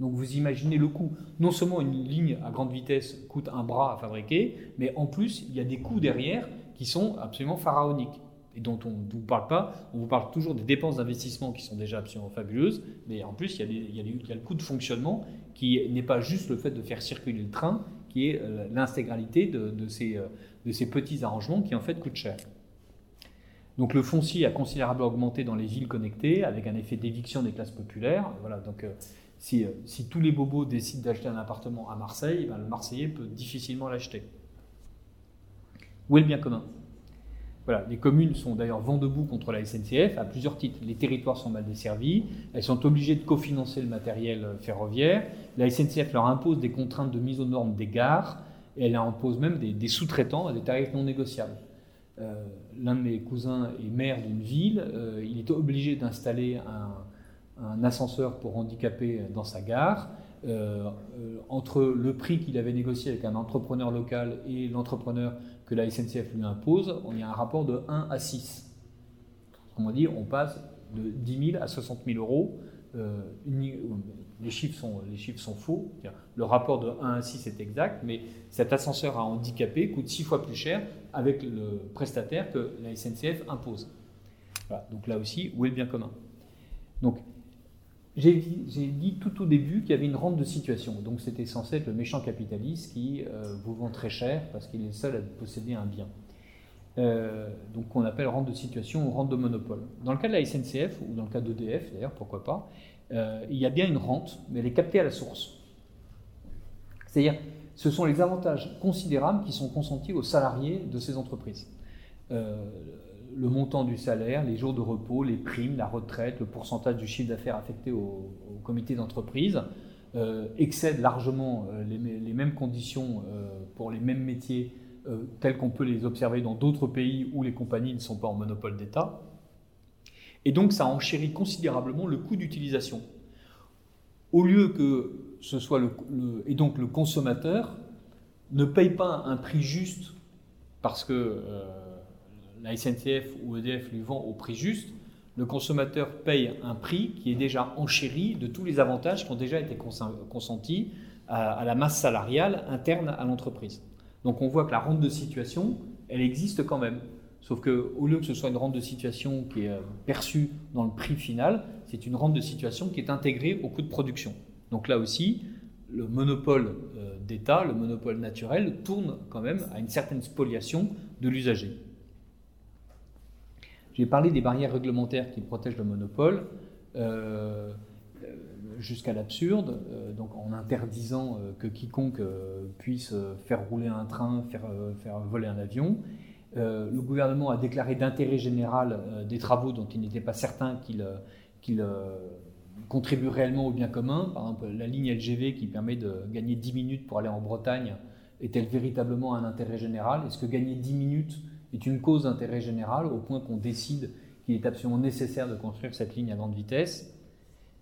Donc vous imaginez le coût. Non seulement une ligne à grande vitesse coûte un bras à fabriquer, mais en plus il y a des coûts derrière qui sont absolument pharaoniques et dont on ne vous parle pas. On vous parle toujours des dépenses d'investissement qui sont déjà absolument fabuleuses, mais en plus il y a, le coût de fonctionnement qui n'est pas juste le fait de faire circuler le train, qui est euh, l'intégralité de, ces, euh, de ces petits arrangements qui en fait coûtent cher. Donc le foncier a considérablement augmenté dans les villes connectées avec un effet d'éviction des classes populaires. Voilà, donc euh, si, tous les bobos décident d'acheter un appartement à Marseille, ben, le Marseillais peut difficilement l'acheter. Où est le bien commun? Voilà, les communes sont d'ailleurs vent debout contre la SNCF à plusieurs titres. Les territoires sont mal desservis, elles sont obligées de cofinancer le matériel euh, ferroviaire. La SNCF leur impose des contraintes de mise aux normes des gares et elle impose même des, sous-traitants à des tarifs non négociables. Euh, l'un de mes cousins est maire d'une ville, il est obligé d'installer un, un ascenseur pour handicapés dans sa gare. Euh, euh, entre le prix qu'il avait négocié avec un entrepreneur local et l'entrepreneur que la SNCF lui impose, on y a un rapport de 1 à 6. Autrement dit, on passe de 10 000 à 60 000 euros. Euh, les, chiffres sont, faux. Le rapport de 1 à 6 est exact, mais cet ascenseur à handicapé coûte 6 fois plus cher avec le prestataire que la SNCF impose. Donc là aussi, où est le bien commun? J'ai dit, tout au début qu'il y avait une rente de situation. Donc c'était censé être le méchant capitaliste qui euh, vous vend très cher parce qu'il est le seul à posséder un bien. Euh, donc qu'on appelle rente de situation ou rente de monopole. Dans le cas de la SNCF ou dans le cas d'EDF d'ailleurs, pourquoi pas, euh, il y a bien une rente, mais elle est captée à la source. C'est-à-dire, ce sont les avantages considérables qui sont consentis aux salariés de ces entreprises le montant du salaire, les jours de repos, les primes, la retraite, le pourcentage du chiffre d'affaires affecté au, comité d'entreprise euh, excèdent largement euh, les, mêmes conditions euh, pour les mêmes métiers tels qu'on peut les observer dans d'autres pays où les compagnies ne sont pas en monopole d'État. Et donc ça enchérit considérablement le coût d'utilisation. Au lieu que ce soit le, et donc le consommateur ne paye pas un prix juste parce que la SNCF ou EDF lui vend au prix juste, le consommateur paye un prix qui est déjà enchéri de tous les avantages qui ont déjà été consentis à, la masse salariale interne à l'entreprise. Donc on voit que la rente de situation, elle existe quand même. Sauf qu'au lieu que ce soit une rente de situation qui est euh, perçue dans le prix final, c'est une rente de situation qui est intégrée au coût de production. Donc là aussi, le monopole euh, d'État, le monopole naturel, tourne quand même à une certaine spoliation de l'usager. J'ai parlé des barrières réglementaires qui protègent le monopole. Euh, jusqu'à l'absurde, donc en interdisant que quiconque puisse faire rouler un train, faire, voler un avion. le gouvernement a déclaré d'intérêt général des travaux dont il n'était pas certain qu'il contribue réellement au bien commun. Par exemple, la ligne LGV qui permet de gagner 10 minutes pour aller en Bretagne est-elle véritablement un intérêt général? Est-ce que gagner 10 minutes est une cause d'intérêt général au point qu'on décide qu'il est absolument nécessaire de construire cette ligne à grande vitesse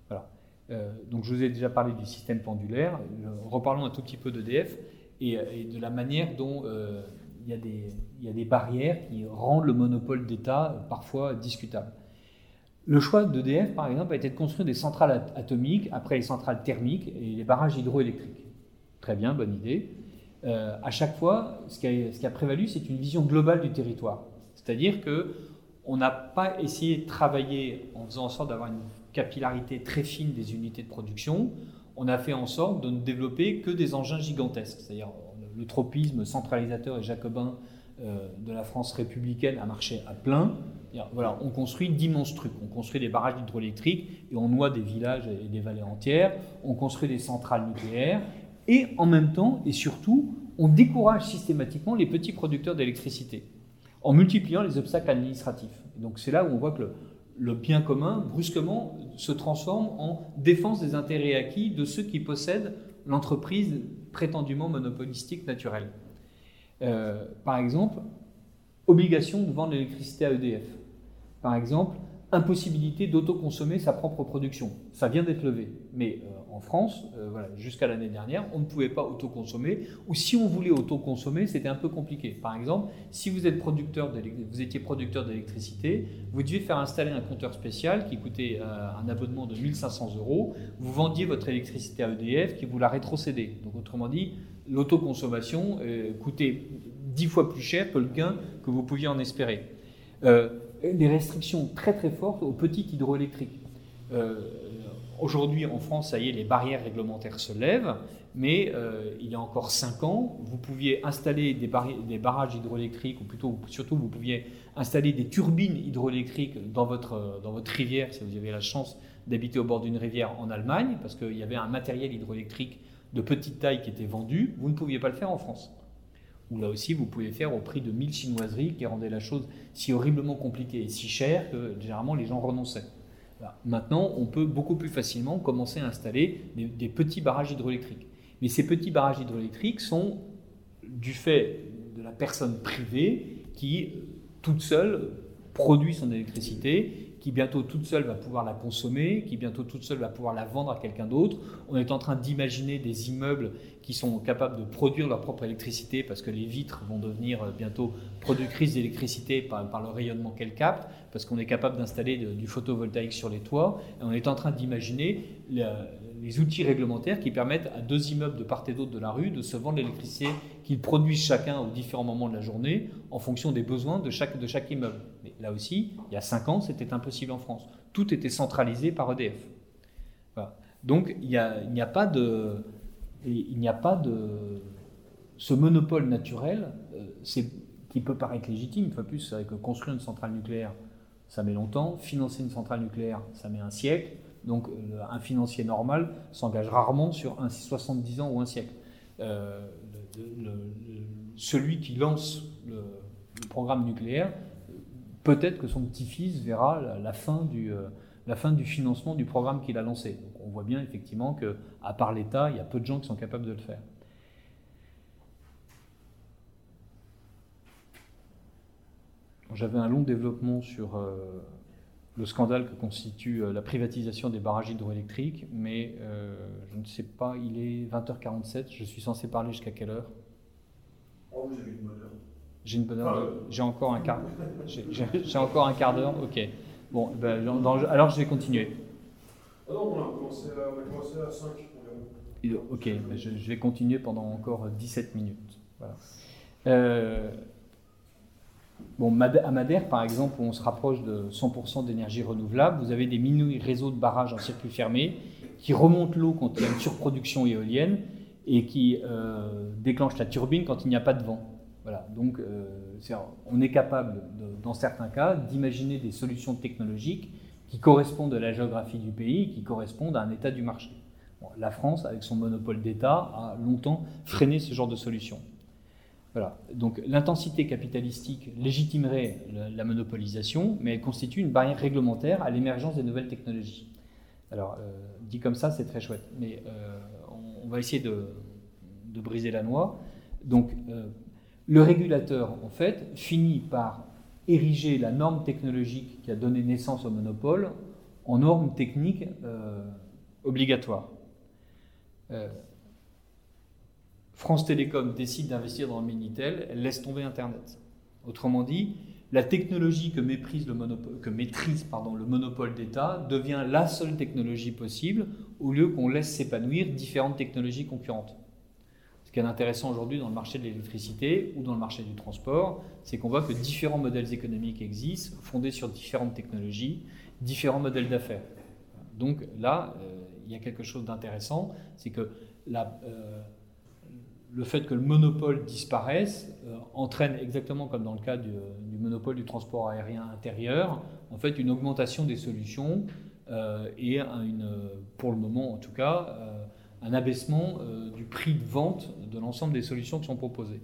Voilà. Euh, donc je vous ai déjà parlé du système pendulaire. Reparlons un tout petit peu d'EDF et, et, de la manière dont euh, y il y a des barrières qui rendent le monopole d'État parfois discutable. Le choix d'EDF, par exemple, a été de construire des centrales atomiques après les centrales thermiques et les barrages hydroélectriques. Très bien, bonne idée. Euh, à chaque fois, ce qui a, prévalu, c'est une vision globale du territoire. C'est-à-dire que on n'a pas essayé de travailler en faisant en sorte d'avoir une capillarité très fine des unités de production. On a fait en sorte de ne développer que des engins gigantesques. C'est-à-dire le tropisme centralisateur et jacobin euh, de la France républicaine a marché à plein. Voilà, on construit d'immenses trucs. On construit des barrages hydroélectriques et on noie des villages et des vallées entières. On construit des centrales nucléaires et en même temps et surtout, on décourage systématiquement les petits producteurs d'électricité en multipliant les obstacles administratifs. donc c'est là où on voit que le, bien commun, brusquement, se transforme en défense des intérêts acquis de ceux qui possèdent l'entreprise prétendument monopolistique naturelle. Euh, par exemple, obligation de vendre l'électricité à EDF. Par exemple, impossibilité d'autoconsommer sa propre production. Ça vient d'être levé. Mais euh, en France, euh, voilà, jusqu'à l'année dernière, on ne pouvait pas autoconsommer, ou si on voulait autoconsommer, c'était un peu compliqué. Par exemple, si vous, êtes producteur vous étiez producteur d'électricité, vous deviez faire installer un compteur spécial qui coûtait euh, un abonnement de 1500 euros, vous vendiez votre électricité à EDF qui vous la rétrocédait. Donc autrement dit, l'autoconsommation euh, coûtait 10 fois plus cher que le gain que vous pouviez en espérer. des restrictions très très fortes aux petites hydroélectriques. Aujourd'hui, en France, ça y est, les barrières réglementaires se lèvent, mais euh, il y a encore 5 ans, vous pouviez installer des, barrages hydroélectriques, ou plutôt, surtout, vous pouviez installer des turbines hydroélectriques dans votre, dans votre rivière, si vous avez la chance d'habiter au bord d'une rivière en Allemagne, parce qu'il y avait un matériel hydroélectrique de petite taille qui était vendu, vous ne pouviez pas le faire en France. Ou là aussi, vous pouvez faire au prix de 1000 chinoiseries qui rendaient la chose si horriblement compliquée et si chère que généralement les gens renonçaient. Maintenant, on peut beaucoup plus facilement commencer à installer des, petits barrages hydroélectriques. Mais ces petits barrages hydroélectriques sont du fait de la personne privée qui, toute seule, produit son électricité, qui bientôt toute seule va pouvoir la consommer, qui bientôt toute seule va pouvoir la vendre à quelqu'un d'autre. On est en train d'imaginer des immeubles qui sont capables de produire leur propre électricité parce que les vitres vont devenir euh, bientôt productrices d'électricité par, le rayonnement qu'elles captent, parce qu'on est capable d'installer du photovoltaïque sur les toits. Et on est en train d'imaginer les outils réglementaires qui permettent à deux immeubles de part et d'autre de la rue de se vendre l'électricité qu'ils produisent chacun aux différents moments de la journée en fonction des besoins de chaque, de chaque immeuble. Mais là aussi, il y a cinq ans, c'était impossible en France. Tout était centralisé par EDF. Donc il n'y a, a, pas de il n'y a pas de. Ce monopole naturel, euh, qui peut paraître légitime, fois plus, c'est que construire une centrale nucléaire, ça met longtemps. Financer une centrale nucléaire, ça met un siècle. Donc, euh, un financier normal s'engage rarement sur un 70 ans ou un siècle. Euh, celui qui lance le, programme nucléaire, peut-être que son petit-fils verra la fin du financement du programme qu'il a lancé on voit bien effectivement que, à part l'État, il y a peu de gens qui sont capables de le faire. J'avais un long développement sur euh, le scandale que constitue euh, la privatisation des barrages hydroélectriques, mais euh, je ne sais pas, il est 20h47, je suis censé parler jusqu'à quelle heure? Oh, vous avez une bonne heure. J'ai une bonne heure, j'ai encore un quart, j'ai encore un quart d'heure, ok. Bon, ben, alors je vais continuer. Ah non, on a commencé à, 5 Ok, je, vais continuer pendant encore 17 minutes. Euh, bon, à Madère, par exemple, où on se rapproche de 100% d'énergie renouvelable, vous avez des mini réseaux de barrages en circuit fermé qui remontent l'eau quand il y a une surproduction éolienne et qui euh, déclenchent la turbine quand il n'y a pas de vent. Voilà, donc euh, on est capable, dans certains cas, d'imaginer des solutions technologiques qui correspondent à la géographie du pays, qui correspondent à un état du marché. la France, avec son monopole d'État, a longtemps freiné ce genre de solution. Voilà. Donc l'intensité capitalistique légitimerait la, monopolisation, mais elle constitue une barrière réglementaire à l'émergence des nouvelles technologies. Alors, euh, dit comme ça, c'est très chouette, mais euh, on, va essayer de, briser la noix. Donc, euh, le régulateur, en fait, finit par ériger la norme technologique qui a donné naissance au monopole en norme technique obligatoire. France Télécom décide d'investir dans le Minitel, elle laisse tomber Internet. Autrement dit, la technologie que, maîtrise le monopole d'État devient la seule technologie possible au lieu qu'on laisse s'épanouir différentes technologies concurrentes. Ce qui est intéressant aujourd'hui dans le marché de l'électricité ou dans le marché du transport, c'est qu'on voit que différents modèles économiques existent, fondés sur différentes technologies, différents modèles d'affaires. Donc là, euh, il y a quelque chose d'intéressant, c'est que euh, le fait que le monopole disparaisse euh, entraîne exactement comme dans le cas du, monopole du transport aérien intérieur, en fait une augmentation des solutions et pour le moment en tout cas un abaissement du prix de vente de l'ensemble des solutions qui sont proposées.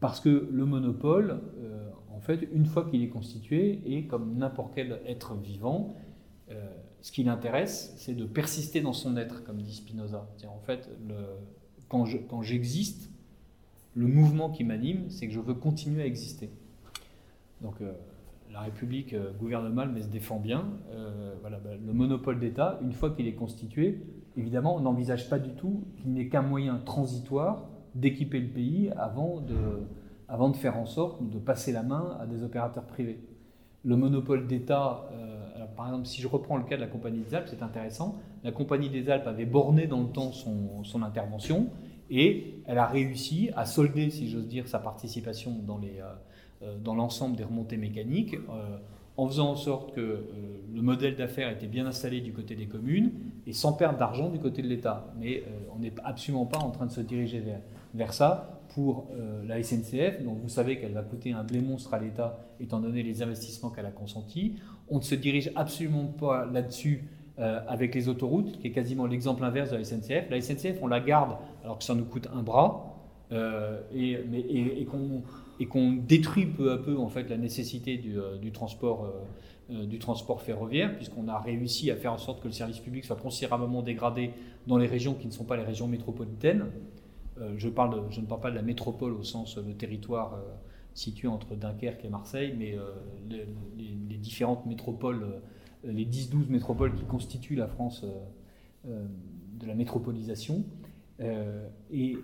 parce que le monopole, en fait, une fois qu'il est constitué, et comme n'importe quel être vivant, ce qui l'intéresse, c'est de persister dans son être, comme dit Spinoza. En fait, quand, j'existe, le mouvement qui m'anime, c'est que je veux continuer à exister. Euh, la République euh, gouverne mal, mais se défend bien. Euh, voilà, bah, le monopole d'État, une fois qu'il est constitué, évidemment, on n'envisage pas du tout qu'il n'est qu'un moyen transitoire d'équiper le pays avant de, avant de faire en sorte de passer la main à des opérateurs privés le monopole d'État, euh, par exemple, si je reprends le cas de la Compagnie des Alpes, c'est intéressant. La Compagnie des Alpes avait borné dans le temps son, intervention et elle a réussi à solder, si j'ose dire, sa participation dans, les, dans l'ensemble des remontées mécaniques en faisant en sorte que le modèle d'affaires était bien installé du côté des communes et sans perdre d'argent du côté de l'État. Mais on n'est absolument pas en train de se diriger vers, vers ça pour euh, la SNCF, dont vous savez qu'elle va coûter un blé monstre à l'État étant donné les investissements qu'elle a consentis. On ne se dirige absolument pas là-dessus euh, avec les autoroutes, qui est quasiment l'exemple inverse de la SNCF. La SNCF, on la garde alors que ça nous coûte un bras, euh, et, mais, et, qu'on détruit peu à peu en fait la nécessité du, transport. du transport ferroviaire, puisqu'on a réussi à faire en sorte que le service public soit considérablement dégradé dans les régions qui ne sont pas les régions métropolitaines. Euh, je, ne parle pas de la métropole au sens le territoire euh, situé entre Dunkerque et Marseille, mais euh, les, différentes métropoles, les 10-12 métropoles qui constituent la France de la métropolisation. et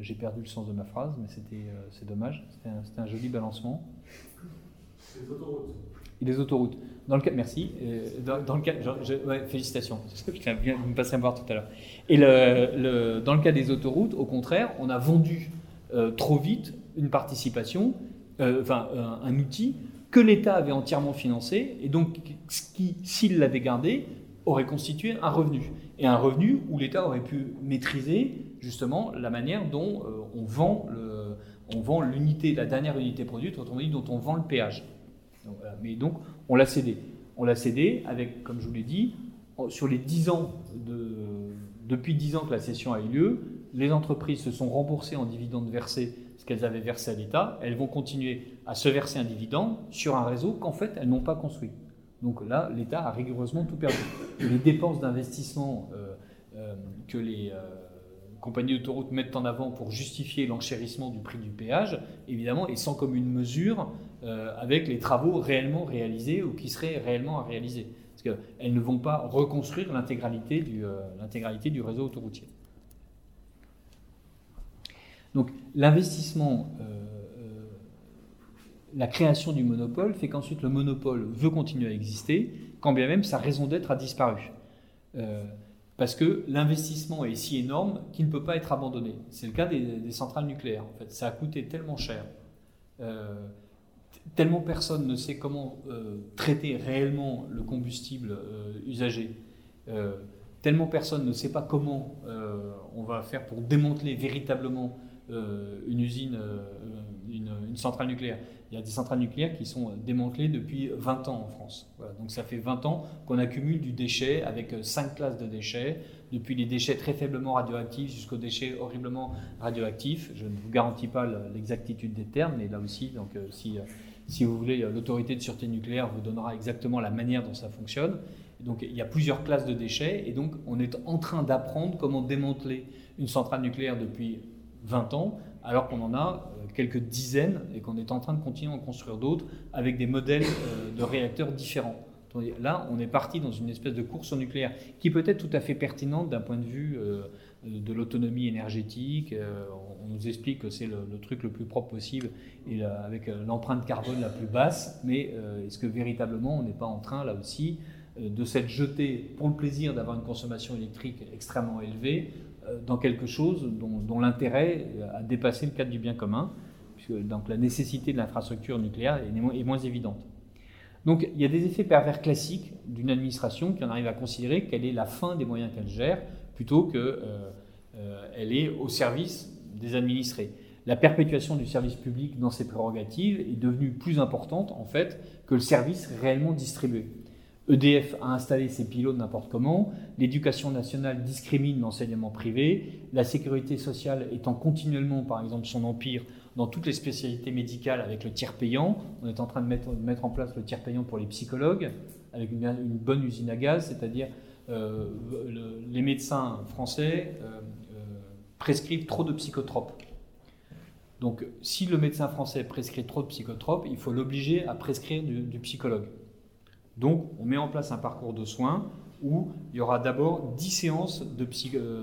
j'ai perdu le sens de ma phrase, mais c'était, c'est dommage. C'était un, joli balancement. Les autoroutes. les autoroutes. Dans le cas, merci. Dans, le cas, félicitations. Je de me passer à voir tout à l'heure. Et le, dans le cas des autoroutes, au contraire, on a vendu euh, trop vite une participation, euh, enfin un, outil que l'État avait entièrement financé, et donc qui, s'il l'avait gardé, aurait constitué un revenu. Et un revenu où l'État aurait pu maîtriser justement la manière dont euh, on vend l'unité, la dernière unité produite, autrement dit, dont on vend le péage. Mais donc, on l'a cédé. On l'a cédé avec, comme je vous l'ai dit, sur les 10 ans de, depuis 10 ans que la cession a eu lieu, les entreprises se sont remboursées en dividendes versés ce qu'elles avaient versé à l'État. Elles vont continuer à se verser un dividende sur un réseau qu'en fait elles n'ont pas construit. Donc là, l'État a rigoureusement tout perdu. les dépenses d'investissement euh, euh, que les euh, compagnies d'autoroutes mettent en avant pour justifier l'enchérissement du prix du péage, évidemment, est sans commune mesure avec les travaux réellement réalisés ou qui seraient réellement à réaliser qu'elles ne vont pas reconstruire l'intégralité du, réseau autoroutier. Donc l'investissement, la création du monopole fait qu'ensuite le monopole veut continuer à exister, quand bien même sa raison d'être a disparu. parce que l'investissement est si énorme qu'il ne peut pas être abandonné. C'est le cas des, centrales nucléaires. Ça a coûté tellement cher tellement personne ne sait comment euh, traiter réellement le combustible euh, usagé, euh, tellement personne ne sait pas comment on va faire pour démanteler véritablement une usine, une, centrale nucléaire, Il y a des centrales nucléaires qui sont démantelées depuis 20 ans en France. donc ça fait 20 ans qu'on accumule du déchet avec cinq classes de déchets, depuis les déchets très faiblement radioactifs jusqu'aux déchets horriblement radioactifs. Je ne vous garantis pas l'exactitude des termes, mais là aussi, donc, si, si vous voulez, l'autorité de sûreté nucléaire vous donnera exactement la manière dont ça fonctionne. Donc il y a plusieurs classes de déchets et donc on est en train d'apprendre comment démanteler une centrale nucléaire depuis 20 ans alors qu'on en a euh, quelques dizaines et qu'on est en train de continuer à en construire d'autres avec des modèles euh, de réacteurs différents. Là, on est parti dans une espèce de course au nucléaire qui peut être tout à fait pertinente d'un point de vue euh, de l'autonomie énergétique. On nous explique que c'est le, truc le plus propre possible et avec l'empreinte carbone la plus basse, mais est-ce que véritablement on n'est pas en train là aussi de s'être jeté pour le plaisir d'avoir une consommation électrique extrêmement élevée dans quelque chose dont, l'intérêt a dépassé le cadre du bien commun, puisque donc la nécessité de l'infrastructure nucléaire est, moins évidente. Donc il y a des effets pervers classiques d'une administration qui en arrive à considérer qu'elle est la fin des moyens qu'elle gère plutôt qu'elle euh, est au service des administrés. La perpétuation du service public dans ses prérogatives est devenue plus importante en fait que le service réellement distribué. EDF a installé ses pilotes n'importe comment, l'éducation nationale discrimine l'enseignement privé, la sécurité sociale étant continuellement, par exemple, son empire dans toutes les spécialités médicales avec le tiers payant. On est en train de mettre, mettre en place le tiers payant pour les psychologues, avec une, bonne usine à gaz, c'est-à-dire euh, les médecins français euh, euh, prescrivent trop de psychotropes. Donc, si le médecin français prescrit trop de psychotropes, il faut l'obliger à prescrire du psychologue. Donc, on met en place un parcours de soins où il y aura d'abord 10 séances de, euh,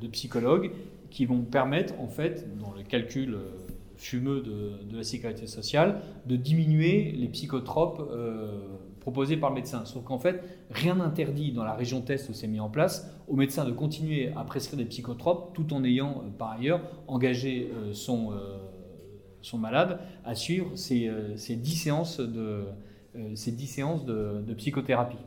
de, psychologues qui vont permettre, en fait, dans le calcul euh, fumeux de, la sécurité sociale, de diminuer les psychotropes euh, proposés par le médecin. Sauf qu'en fait, rien n'interdit dans la région test où c'est mis en place au médecin de continuer à prescrire des psychotropes tout en ayant par ailleurs engagé son, son malade à suivre ces, ces 10 séances de, euh, ces 10 séances de, psychothérapie.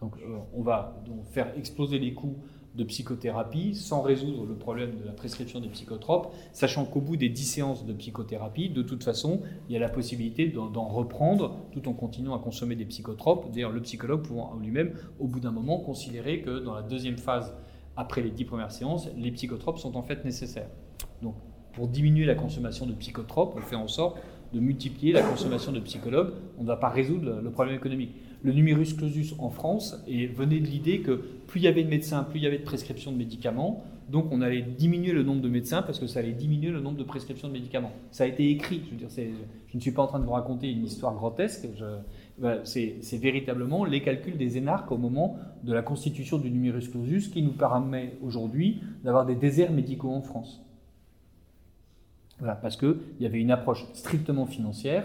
Donc euh, on va faire exploser les coûts de psychothérapie sans résoudre le problème de la prescription des psychotropes, sachant qu'au bout des 10 séances de psychothérapie, de toute façon, il y a la possibilité d'en reprendre tout en continuant à consommer des psychotropes. D'ailleurs, le psychologue pouvant lui-même, au bout d'un moment, considérer que dans la deuxième phase, après les 10 premières séances, les psychotropes sont en fait nécessaires. Donc, pour diminuer la consommation de psychotropes, on fait en sorte de multiplier la consommation de psychologues, on ne va pas résoudre le problème économique. Le numerus clausus en France et venait de l'idée que plus il y avait de médecins, plus il y avait de prescriptions de médicaments, donc on allait diminuer le nombre de médecins parce que ça allait diminuer le nombre de prescriptions de médicaments. Ça a été écrit, je ne suis pas en train de vous raconter une histoire grotesque, c'est véritablement les calculs des énarques au moment de la constitution du numerus clausus qui nous permet aujourd'hui d'avoir des déserts médicaux en France. Voilà, parce qu'il y avait une approche strictement financière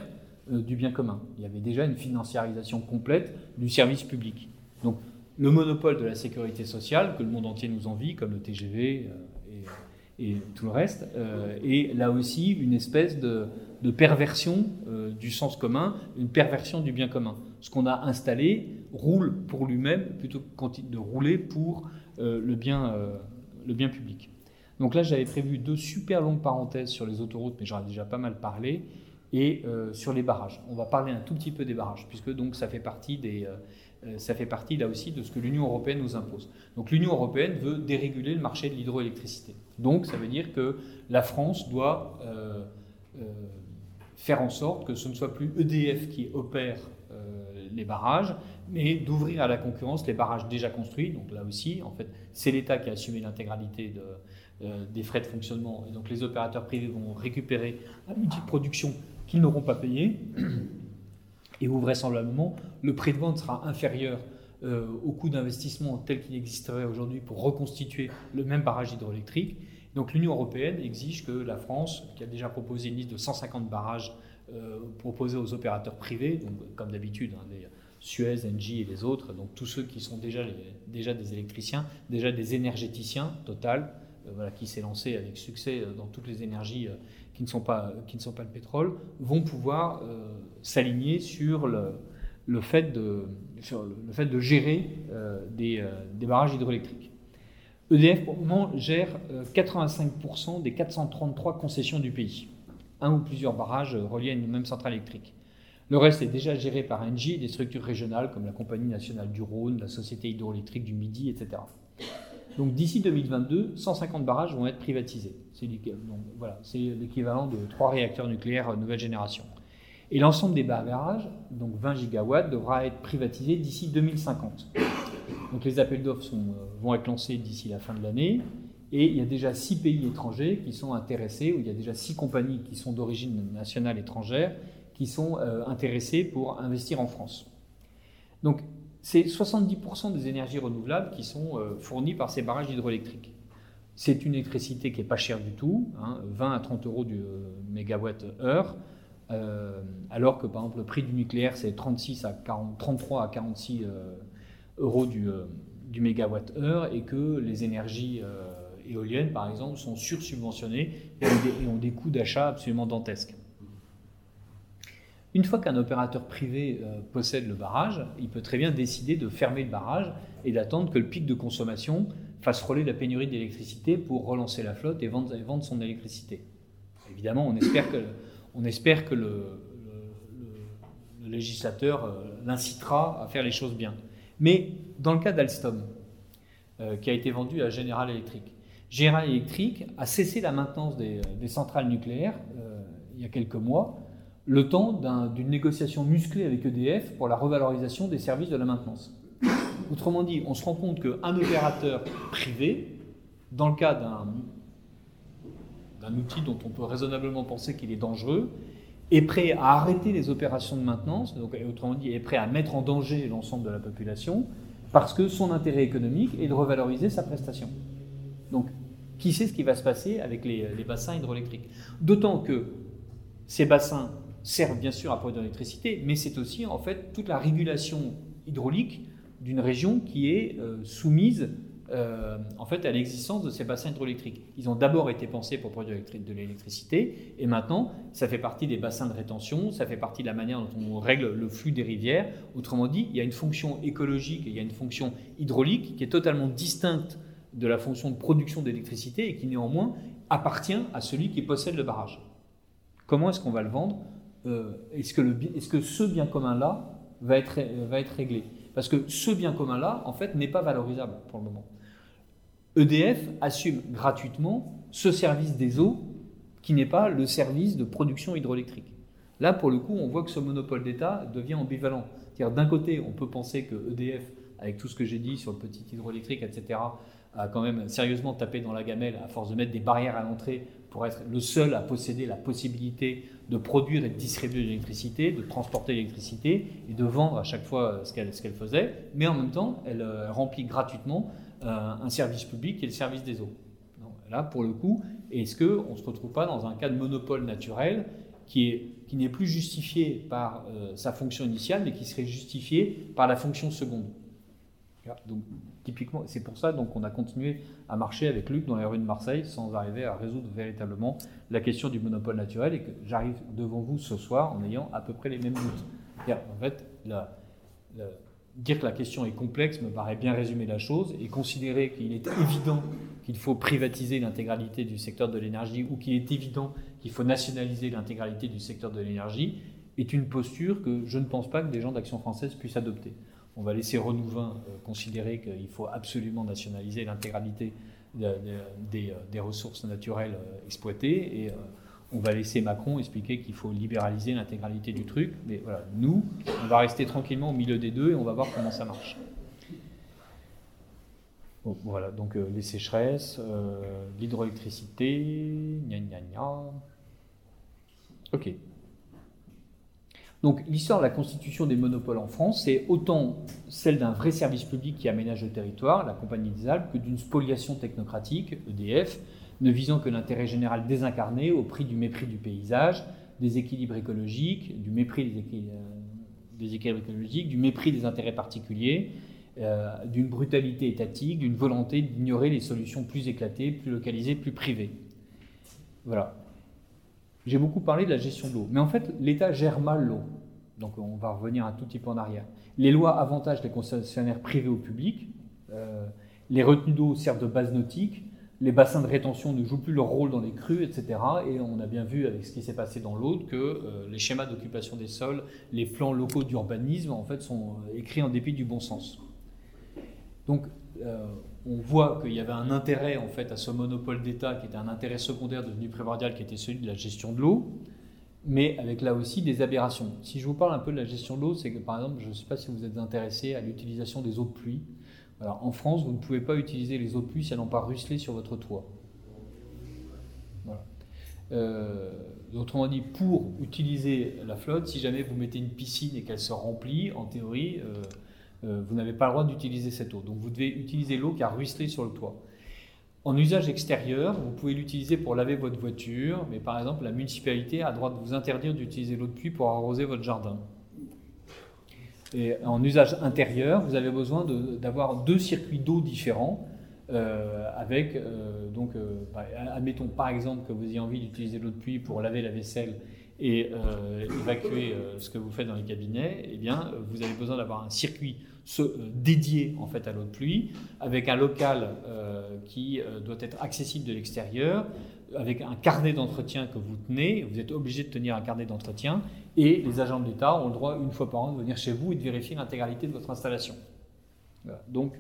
euh, du bien commun. Il y avait déjà une financiarisation complète du service public. Donc le monopole de la sécurité sociale, que le monde entier nous envie, comme le TGV euh, et, tout le reste, euh, est là aussi une espèce de, perversion du sens commun, une perversion du bien commun. Ce qu'on a installé roule pour lui-même plutôt que de rouler pour le bien public. Donc là, j'avais prévu deux super longues parenthèses sur les autoroutes, mais j'en ai déjà pas mal parlé, et euh, sur les barrages. On va parler un tout petit peu des barrages, puisque donc ça fait partie des, euh, euh, ça fait partie là aussi de ce que l'Union européenne nous impose. Donc l'Union européenne veut déréguler le marché de l'hydroélectricité. Donc ça veut dire que la France doit faire en sorte que ce ne soit plus EDF qui opère les barrages, mais d'ouvrir à la concurrence les barrages déjà construits. Donc là aussi, en fait, c'est l'État qui a assumé l'intégralité de, euh, des frais de fonctionnement. Et donc les opérateurs privés vont récupérer un outil de production qu'ils n'auront pas payé. Et où vraisemblablement, le prix de vente sera inférieur euh, au coût d'investissement tel qu'il existerait aujourd'hui pour reconstituer le même barrage hydroélectrique. Donc l'Union européenne exige que la France, qui a déjà proposé une liste de 150 barrages euh, proposés aux opérateurs privés, donc comme d'habitude, hein, les Suez, Engie et les autres, donc tous ceux qui sont déjà, déjà des électriciens, déjà des énergéticiens, Total, voilà, qui s'est lancé avec succès euh, dans toutes les énergies euh, qui ne sont pas, qui ne sont pas le pétrole, vont pouvoir s'aligner sur le, le, fait de, sur le, fait de gérer des, des, barrages hydroélectriques. EDF, pour le moment, gère 85% des 433 concessions du pays. un ou plusieurs barrages reliés à une même centrale électrique. Le reste est déjà géré par Engie des structures régionales comme la Compagnie nationale du Rhône, la Société hydroélectrique du Midi, etc. Donc d'ici 2022, 150 barrages vont être privatisés. C'est l'équivalent de trois réacteurs nucléaires nouvelle génération. Et l'ensemble des barrages, donc 20 gigawatts, devra être privatisé d'ici 2050. Donc les appels d'offres euh, vont être lancés d'ici la fin de l'année. Et il y a déjà six pays étrangers qui sont intéressés, ou il y a déjà six compagnies qui sont d'origine nationale étrangère qui sont euh, intéressés pour investir en France. Donc c'est 70% des énergies renouvelables qui sont euh, fournies par ces barrages hydroélectriques. C'est une électricité qui n'est pas chère du tout, 20 hein, à 30 euros du mégawatt-heure. Euh, alors que par exemple le prix du nucléaire c'est 36 à 40, 33 à 46 euh, euros du, euh, du mégawatt-heure et que les énergies éoliennes par exemple sont sursubventionnées et ont des, coûts d'achat absolument dantesques. Une fois qu'un opérateur privé possède le barrage, il peut très bien décider de fermer le barrage et d'attendre que le pic de consommation fasse rouler la pénurie d'électricité pour relancer la flotte et vendre, son électricité. Évidemment, on espère que le, législateur euh, l'incitera à faire les choses bien. Mais dans le cas d'Alstom, euh, qui a été vendu à General Electric, General Electric a cessé la maintenance des, centrales nucléaires euh, il y a quelques mois, le temps d'une négociation musclée avec EDF pour la revalorisation des services de la maintenance. Autrement dit, on se rend compte qu'un opérateur privé, dans le cas d'un un outil dont on peut raisonnablement penser qu'il est dangereux, est prêt à arrêter les opérations de maintenance, donc autrement dit, est prêt à mettre en danger l'ensemble de la population, parce que son intérêt économique est de revaloriser sa prestation. Donc, qui sait ce qui va se passer avec les, bassins hydroélectriques? D'autant que ces bassins servent bien sûr à produire de l'électricité, mais c'est aussi en fait toute la régulation hydraulique d'une région qui est euh, soumise euh, en fait, à l'existence de ces bassins hydroélectriques. Ils ont d'abord été pensés pour produire de l'électricité, et maintenant, ça fait partie des bassins de rétention, ça fait partie de la manière dont on règle le flux des rivières. Autrement dit, il y a une fonction écologique et il y a une fonction hydraulique qui est totalement distincte de la fonction de production d'électricité et qui néanmoins appartient à celui qui possède le barrage. Comment est-ce qu'on va le vendre? Euh, Est-ce que, ce bien commun-là va être, va être réglé? Parce que ce bien commun-là, en fait, n'est pas valorisable pour le moment. EDF assume gratuitement ce service des eaux qui n'est pas le service de production hydroélectrique. Là, pour le coup, on voit que ce monopole d'État devient ambivalent. C'est-à-dire, d'un côté, on peut penser que EDF, avec tout ce que j'ai dit sur le petit hydroélectrique, etc., a quand même sérieusement tapé dans la gamelle à force de mettre des barrières à l'entrée pour être le seul à posséder la possibilité de produire et de distribuer de l'électricité, de transporter l'électricité et de vendre à chaque fois ce qu'elle faisait. Mais en même temps, elle euh, remplit gratuitement euh, un service public qui est le service des eaux. là, pour le coup, est-ce qu'on ne se retrouve pas dans un cas de monopole naturel qui n'est qui plus justifié par euh, sa fonction initiale, mais qui serait justifié par la fonction seconde? Donc, typiquement, c'est pour ça qu'on a continué à marcher avec Luc dans les rues de Marseille sans arriver à résoudre véritablement la question du monopole naturel et que j'arrive devant vous ce soir en ayant à peu près les mêmes doutes. Dire que la question est complexe me paraît bien résumer la chose et considérer qu'il est évident qu'il faut privatiser l'intégralité du secteur de l'énergie ou qu'il est évident qu'il faut nationaliser l'intégralité du secteur de l'énergie est une posture que je ne pense pas que des gens d'Action française puissent adopter. On va laisser Renouvin euh, considérer qu'il faut absolument nationaliser l'intégralité des, des, ressources naturelles euh, exploitées et euh, on va laisser Macron expliquer qu'il faut libéraliser l'intégralité du truc. Mais voilà, nous, on va rester tranquillement au milieu des deux et on va voir comment ça marche. voilà, donc euh, les sécheresses, euh, l'hydroélectricité, gna gna gna. Ok. Donc l'histoire de la constitution des monopoles en France, c'est autant celle d'un vrai service public qui aménage le territoire, la Compagnie des Alpes, que d'une spoliation technocratique, EDF, ne visant que l'intérêt général désincarné au prix du mépris du paysage, des équilibres écologiques, du mépris des équilibres, écologiques, du mépris des intérêts particuliers, euh, d'une brutalité étatique, d'une volonté d'ignorer les solutions plus éclatées, plus localisées, plus privées. Voilà. J'ai beaucoup parlé de la gestion de l'eau, mais en fait, l'État gère mal l'eau. Donc on va revenir un tout petit peu en arrière. Les lois avantagent les concessionnaires privés au public. Euh, les retenues d'eau servent de base nautique les bassins de rétention ne jouent plus leur rôle dans les crues, etc. Et on a bien vu avec ce qui s'est passé dans l'Aude que euh, les schémas d'occupation des sols, les plans locaux d'urbanisme, en fait, sont euh, écrits en dépit du bon sens. Donc, on voit qu'il y avait un intérêt en fait à ce monopole d'État qui était un intérêt secondaire devenu primordial, qui était celui de la gestion de l'eau, mais avec là aussi des aberrations. Si je vous parle un peu de la gestion de l'eau, c'est que par exemple, je ne sais pas si vous êtes intéressé à l'utilisation des eaux de pluie. En France, vous ne pouvez pas utiliser les eaux de pluie si elles n'ont pas ruisselé sur votre toit. Euh, autrement dit, pour utiliser la flotte, si jamais vous mettez une piscine et qu'elle se remplit, en théorie, euh, euh, vous n'avez pas le droit d'utiliser cette eau. Donc vous devez utiliser l'eau qui a ruisselé sur le toit. En usage extérieur, vous pouvez l'utiliser pour laver votre voiture, mais par exemple, la municipalité a le droit de vous interdire d'utiliser l'eau de pluie pour arroser votre jardin. Et en usage intérieur, vous avez besoin d'avoir deux circuits d'eau différents. Euh, avec, euh, donc, bah, admettons par exemple que vous ayez envie d'utiliser l'eau de pluie pour laver la vaisselle et évacuer ce que vous faites dans les cabinets, eh bien, vous avez besoin d'avoir un circuit euh, dédié en fait à l'eau de pluie, avec un local euh, qui euh, doit être accessible de l'extérieur, avec un carnet d'entretien que vous tenez, vous êtes obligé de tenir un carnet d'entretien, et les agents de l'État ont le droit une fois par an de venir chez vous et de vérifier l'intégralité de votre installation. Donc,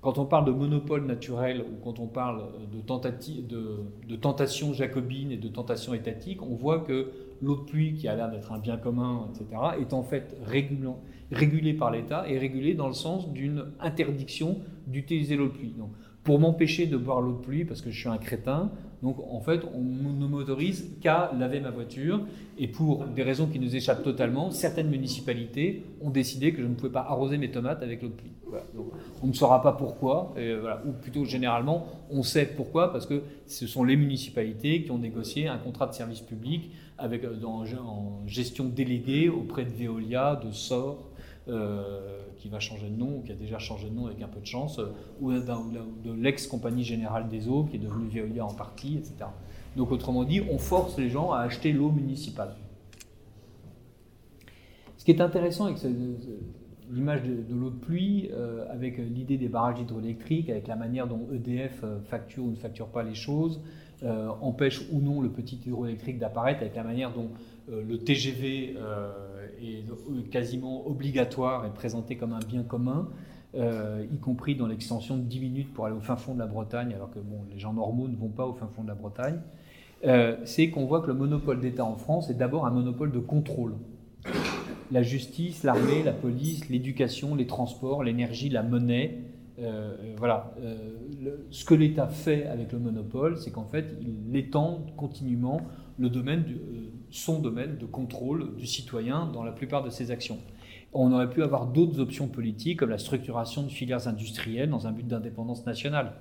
quand on parle de monopole naturel ou quand on parle de, tentation jacobine et de tentation étatique, on voit que l'eau de pluie, qui a l'air d'être un bien commun, etc., est en fait régulant régulé par l'État et régulé dans le sens d'une interdiction d'utiliser l'eau de pluie. Pour m'empêcher de boire l'eau de pluie parce que je suis un crétin, donc en fait, on ne m'autorise qu'à laver ma voiture. Et pour des raisons qui nous échappent totalement, certaines municipalités ont décidé que je ne pouvais pas arroser mes tomates avec l'eau de pluie. on ne saura pas pourquoi, ou plutôt généralement, on sait pourquoi, parce que ce sont les municipalités qui ont négocié un contrat de service public avec, euh, en gestion déléguée auprès de Veolia, de SOR, euh, qui va changer de nom, ou qui a déjà changé de nom avec un peu de chance, euh, ou de l'ex-compagnie générale des eaux, qui est devenue Veolia en partie, etc. Donc autrement dit, on force les gens à acheter l'eau municipale. Ce qui est intéressant avec l'image de, l'eau de pluie, euh, avec l'idée des barrages hydroélectriques, avec la manière dont EDF facture ou ne facture pas les choses, empêche ou non le petit hydroélectrique d'apparaître, avec la manière dont le TGV est quasiment obligatoire et présenté comme un bien commun, euh, y compris dans l'extension de 10 minutes pour aller au fin fond de la Bretagne, alors que bon, les gens normaux ne vont pas au fin fond de la Bretagne, euh, c'est qu'on voit que le monopole d'État en France est d'abord un monopole de contrôle. La justice, l'armée, la police, l'éducation, les transports, l'énergie, la monnaie, euh, voilà. ce que l'État fait avec le monopole, c'est qu'en fait, il étend continuellement le domaine du, son domaine de contrôle du citoyen dans la plupart de ses actions. On aurait pu avoir d'autres options politiques comme la structuration de filières industrielles dans un but d'indépendance nationale.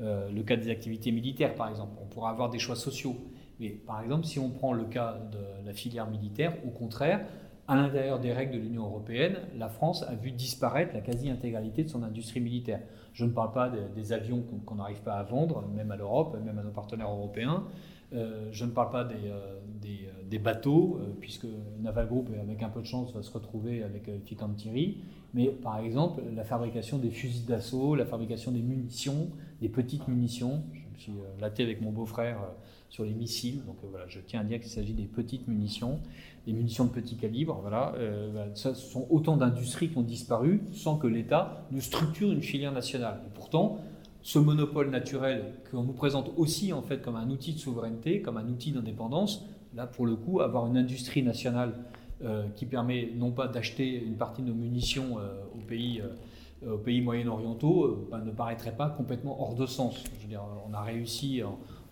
Euh, le cas des activités militaires, par exemple. On pourra avoir des choix sociaux. Mais par exemple, si on prend le cas de la filière militaire, au contraire, à l'intérieur des règles de l'Union européenne, la France a vu disparaître la quasi-intégralité de son industrie militaire. Je ne parle pas des, avions qu'on n'arrive pas à vendre, même à l'Europe, même à nos partenaires européens. Euh, je ne parle pas des, euh, des bateaux, euh, puisque Naval Group, avec un peu de chance, va se retrouver avec euh, Thierry. Mais par exemple, la fabrication des fusils d'assaut, la fabrication des munitions, des petites munitions. Je me suis euh, laté avec mon beau-frère sur les missiles. Donc voilà, je tiens à dire qu'il s'agit des petites munitions, des munitions de petit calibre. Voilà, ce sont autant d'industries qui ont disparu sans que l'État ne structure une filière nationale. Et pourtant, ce monopole naturel qu'on nous présente aussi en fait comme un outil de souveraineté, comme un outil d'indépendance, Là, pour le coup, avoir une industrie nationale euh, qui permet non pas d'acheter une partie de nos munitions euh, aux pays, euh, pays moyen-orientaux bah, ne paraîtrait pas complètement hors de sens. On a réussi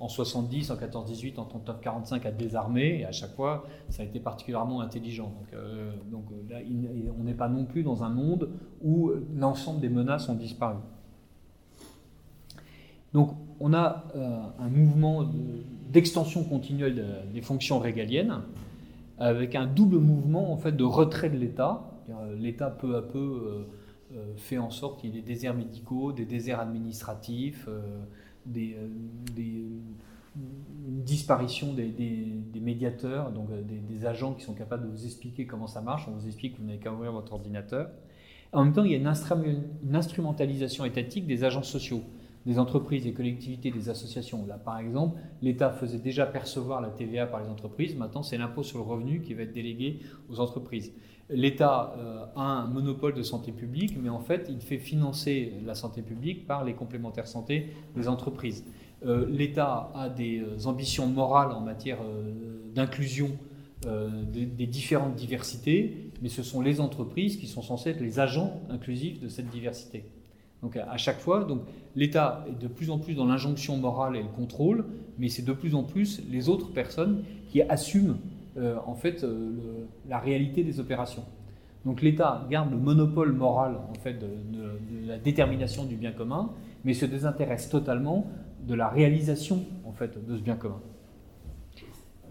en, 70, en 14-18, en 39-45 à désarmer, et à chaque fois, ça a été particulièrement intelligent. Donc là, on n'est pas non plus dans un monde où l'ensemble des menaces ont disparu. Donc, on a un mouvement de d'extension continuelle des fonctions régaliennes, avec un double mouvement en fait de retrait de l'État. L'État peu à peu euh, euh, fait en sorte qu'il y ait des déserts médicaux, des déserts administratifs, euh, une disparition des, médiateurs, donc des, agents qui sont capables de vous expliquer comment ça marche. On vous explique que vous n'avez qu'à ouvrir votre ordinateur. En même temps, il y a une instrumentalisation étatique des agents sociaux. Des entreprises, des collectivités, des associations. Là, par exemple, l'État faisait déjà percevoir la TVA par les entreprises. Maintenant, c'est l'impôt sur le revenu qui va être délégué aux entreprises. L'État euh, a un monopole de santé publique, mais en fait, il fait financer la santé publique par les complémentaires santé des entreprises. Euh, L'État a des euh, ambitions morales en matière d'inclusion des, des différentes diversités, mais ce sont les entreprises qui sont censées être les agents inclusifs de cette diversité. Donc à chaque fois, donc l'État est de plus en plus dans l'injonction morale et le contrôle, mais c'est de plus en plus les autres personnes qui assument euh, en fait euh, la réalité des opérations. Donc l'État garde le monopole moral en fait de, la détermination du bien commun, mais se désintéresse totalement de la réalisation en fait de ce bien commun.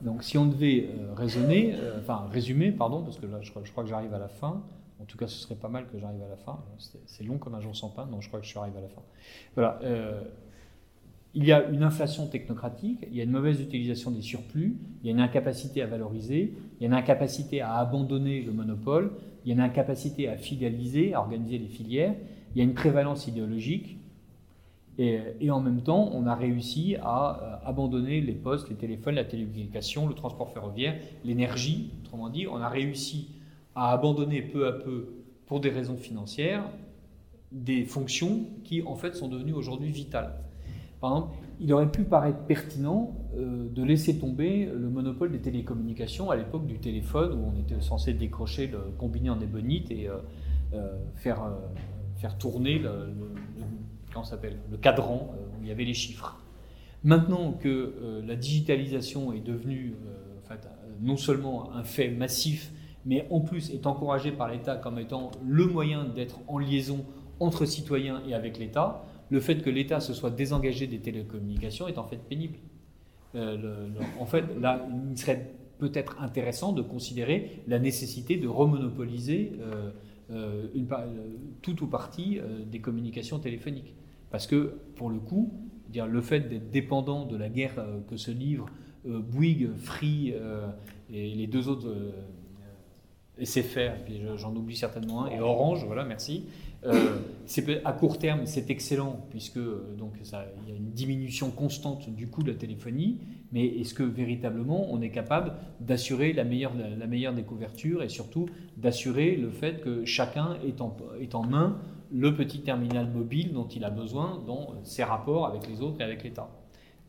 Donc si on devait euh, raisonner, enfin résumer, pardon, parce que là je crois que j'arrive à la fin. En tout cas, ce serait pas mal que j'arrive à la fin. C'est long comme un jour sans pain, donc je crois que je suis arrivé à la fin. Voilà. Euh, il y a une inflation technocratique, il y a une mauvaise utilisation des surplus, il y a une incapacité à valoriser, il y a une incapacité à abandonner le monopole, il y a une incapacité à fidéliser, à organiser les filières, il y a une prévalence idéologique, et, et en même temps, on a réussi à euh, abandonner les postes, les téléphones, la télécommunication, le transport ferroviaire, l'énergie, autrement dit, on a réussi à abandonner peu à peu, pour des raisons financières, des fonctions qui en fait sont devenues aujourd'hui vitales. Par exemple, il aurait pu paraître pertinent euh, de laisser tomber le monopole des télécommunications à l'époque du téléphone où on était censé décrocher le combiné en ébonite et euh, euh, faire, faire tourner le, s'appelle, le cadran où il y avait les chiffres. Maintenant que la digitalisation est devenue en fait, non seulement un fait massif mais en plus est encouragé par l'État comme étant le moyen d'être en liaison entre citoyens et avec l'État, le fait que l'État se soit désengagé des télécommunications est en fait pénible. Euh, en fait, là, il serait peut-être intéressant de considérer la nécessité de remonopoliser euh, euh, une, tout ou partie des communications téléphoniques. Parce que, pour le coup, dire, le fait d'être dépendant de la guerre que se livrent Bouygues, Free et les deux autres SFR, puis j'en oublie certainement un, et Orange, voilà, merci. Euh, à court terme, c'est excellent, puisque euh, donc il y a une diminution constante du coût de la téléphonie, mais est-ce que véritablement on est capable d'assurer la meilleure, la, meilleure des et surtout d'assurer le fait que chacun est en main le petit terminal mobile dont il a besoin dans ses rapports avec les autres et avec l'État?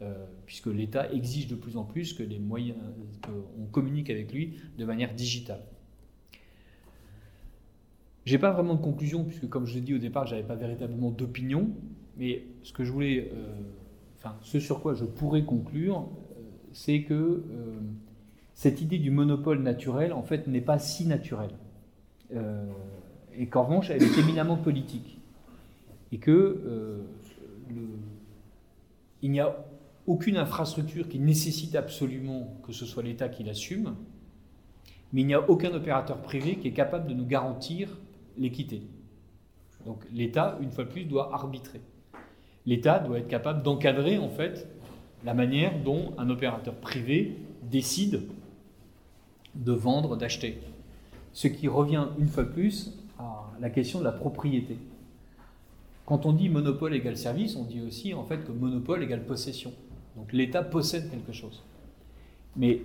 Euh, puisque l'État exige de plus en plus que les moyens, qu'on communique avec lui de manière digitale. J'ai pas vraiment de conclusion, puisque comme je l'ai dit au départ, j'avais pas véritablement d'opinion, mais ce que je voulais, euh, enfin, ce sur quoi je pourrais conclure, euh, c'est que euh, cette idée du monopole naturel, en fait, n'est pas si naturelle. et qu'en revanche, elle est éminemment politique. Et que il n'y a aucune infrastructure qui nécessite absolument que ce soit l'État qui l'assume, mais il n'y a aucun opérateur privé qui est capable de nous garantir l'équité. Donc l'État, une fois de plus, doit arbitrer. L'État doit être capable d'encadrer en fait la manière dont un opérateur privé décide de vendre, d'acheter. Ce qui revient une fois de plus à la question de la propriété. Quand on dit monopole égale service, on dit aussi en fait que monopole égale possession. Donc l'État possède quelque chose. Mais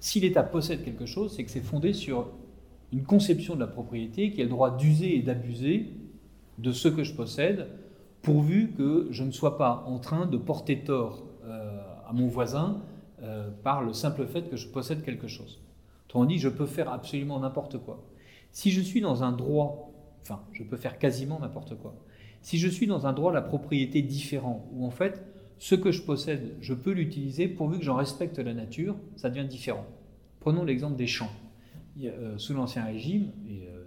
si l'État possède quelque chose, c'est que c'est fondé sur une conception de la propriété qui a le droit d'user et d'abuser de ce que je possède, pourvu que je ne sois pas en train de porter tort euh, à mon voisin euh, par le simple fait que je possède quelque chose. Autrement dit, je peux faire absolument n'importe quoi. Si je suis dans un droit, enfin, je peux faire quasiment n'importe quoi. Si je suis dans un droit de la propriété différent, où en fait, ce que je possède, je peux l'utiliser pourvu que j'en respecte la nature, ça devient différent. Prenons l'exemple des champs. Euh, sous l'Ancien Régime, euh,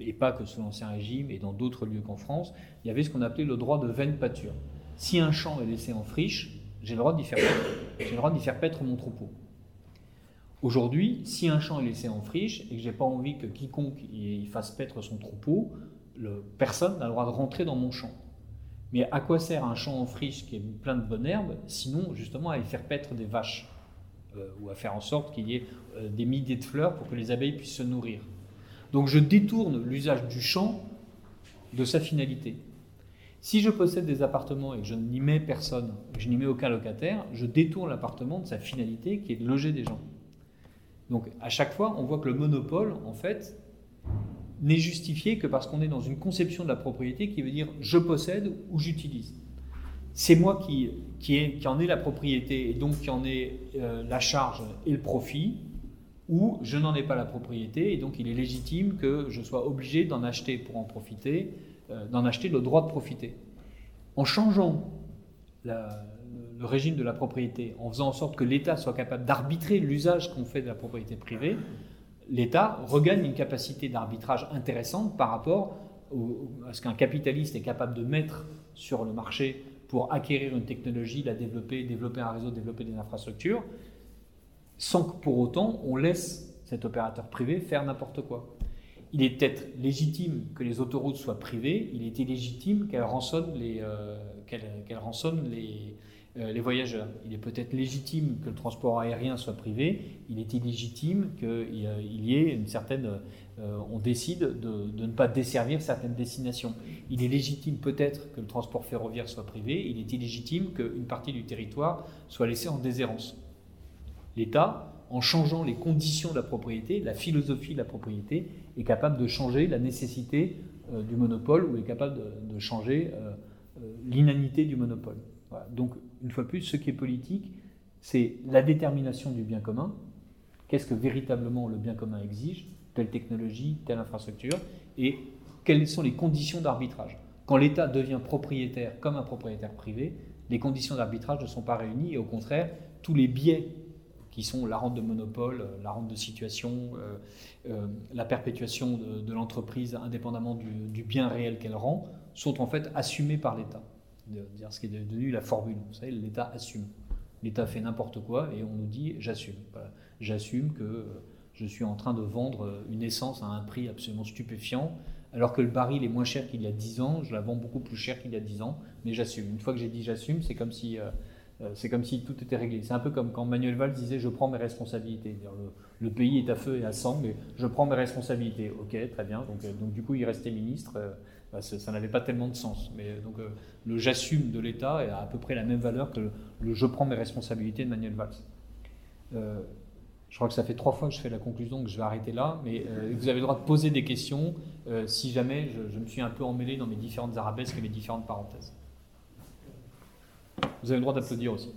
et, pas que sous l'Ancien Régime, et dans d'autres lieux qu'en France, il y avait ce qu'on appelait le droit de veine pâture. Si un champ est laissé en friche, j'ai le droit d'y faire, paître mon troupeau. Aujourd'hui, si un champ est laissé en friche et que j'ai pas envie que quiconque y fasse paître son troupeau, personne n'a le droit de rentrer dans mon champ. Mais à quoi sert un champ en friche qui est plein de bonnes herbes, sinon justement à y faire paître des vaches? Ou à faire en sorte qu'il y ait euh, des milliers de fleurs pour que les abeilles puissent se nourrir. Donc je détourne l'usage du champ de sa finalité. Si je possède des appartements et que je n'y mets personne, je n'y mets aucun locataire, je détourne l'appartement de sa finalité qui est de loger des gens. Donc à chaque fois, on voit que le monopole, en fait, n'est justifié que parce qu'on est dans une conception de la propriété qui veut dire je possède ou j'utilise. C'est moi qui, en ai la propriété et donc qui en ai euh, la charge et le profit, ou je n'en ai pas la propriété et donc il est légitime que je sois obligé d'en acheter pour en profiter, euh, d'en acheter le droit de profiter. En changeant le régime de la propriété, en faisant en sorte que l'État soit capable d'arbitrer l'usage qu'on fait de la propriété privée, l'État regagne une capacité d'arbitrage intéressante par rapport à ce qu'un capitaliste est capable de mettre sur le marché pour acquérir une technologie, la développer, développer un réseau, développer des infrastructures, sans que pour autant on laisse cet opérateur privé faire n'importe quoi. Il est peut-être légitime que les autoroutes soient privées, il est illégitime qu'elles rançonnent les, euh, les, les voyageurs. Il est peut-être légitime que le transport aérien soit privé, il est illégitime qu'il y ait une certaine... Euh, on décide de, ne pas desservir certaines destinations. Il est légitime peut-être que le transport ferroviaire soit privé, il est illégitime qu'une partie du territoire soit laissée en déshérence. L'État, en changeant les conditions de la propriété, la philosophie de la propriété, est capable de changer la nécessité euh, du monopole ou est capable de, changer l'inanité du monopole. Donc une fois plus, ce qui est politique, c'est la détermination du bien commun. Qu'est-ce que véritablement le bien commun exige? Telle technologie, telle infrastructure. Et quelles sont les conditions d'arbitrage? Quand l'État devient propriétaire comme un propriétaire privé, les conditions d'arbitrage ne sont pas réunies. Et au contraire, tous les biais qui sont la rente de monopole, la rente de situation, euh, euh, la perpétuation de, l'entreprise indépendamment du bien réel qu'elle rend, sont en fait assumés par l'État de dire ce qui est devenu la formule. Vous savez, l'État assume. L'État fait n'importe quoi et on nous dit j'assume. J'assume que je suis en train de vendre une essence à un prix absolument stupéfiant, alors que le baril est moins cher qu'il y a 10 ans, je la vends beaucoup plus cher qu'il y a 10 ans, mais j'assume. Une fois que j'ai dit j'assume, c'est comme si euh, euh, comme si tout était réglé. C'est un peu comme quand Manuel Valls disait je prends mes responsabilités. Le, pays est à feu et à sang, mais je prends mes responsabilités. Ok, très bien. Donc, euh, donc du coup, il restait ministre. Bah, ça, n'avait pas tellement de sens. Mais euh, donc euh, le j'assume de l'État est à peu près la même valeur que le, je prends mes responsabilités de Manuel Valls. Euh, je crois que ça fait trois fois que je fais la conclusion, que je vais arrêter là, mais vous avez le droit de poser des questions si jamais je, me suis un peu emmêlé dans mes différentes arabesques et mes différentes parenthèses. Vous avez le droit d'applaudir aussi.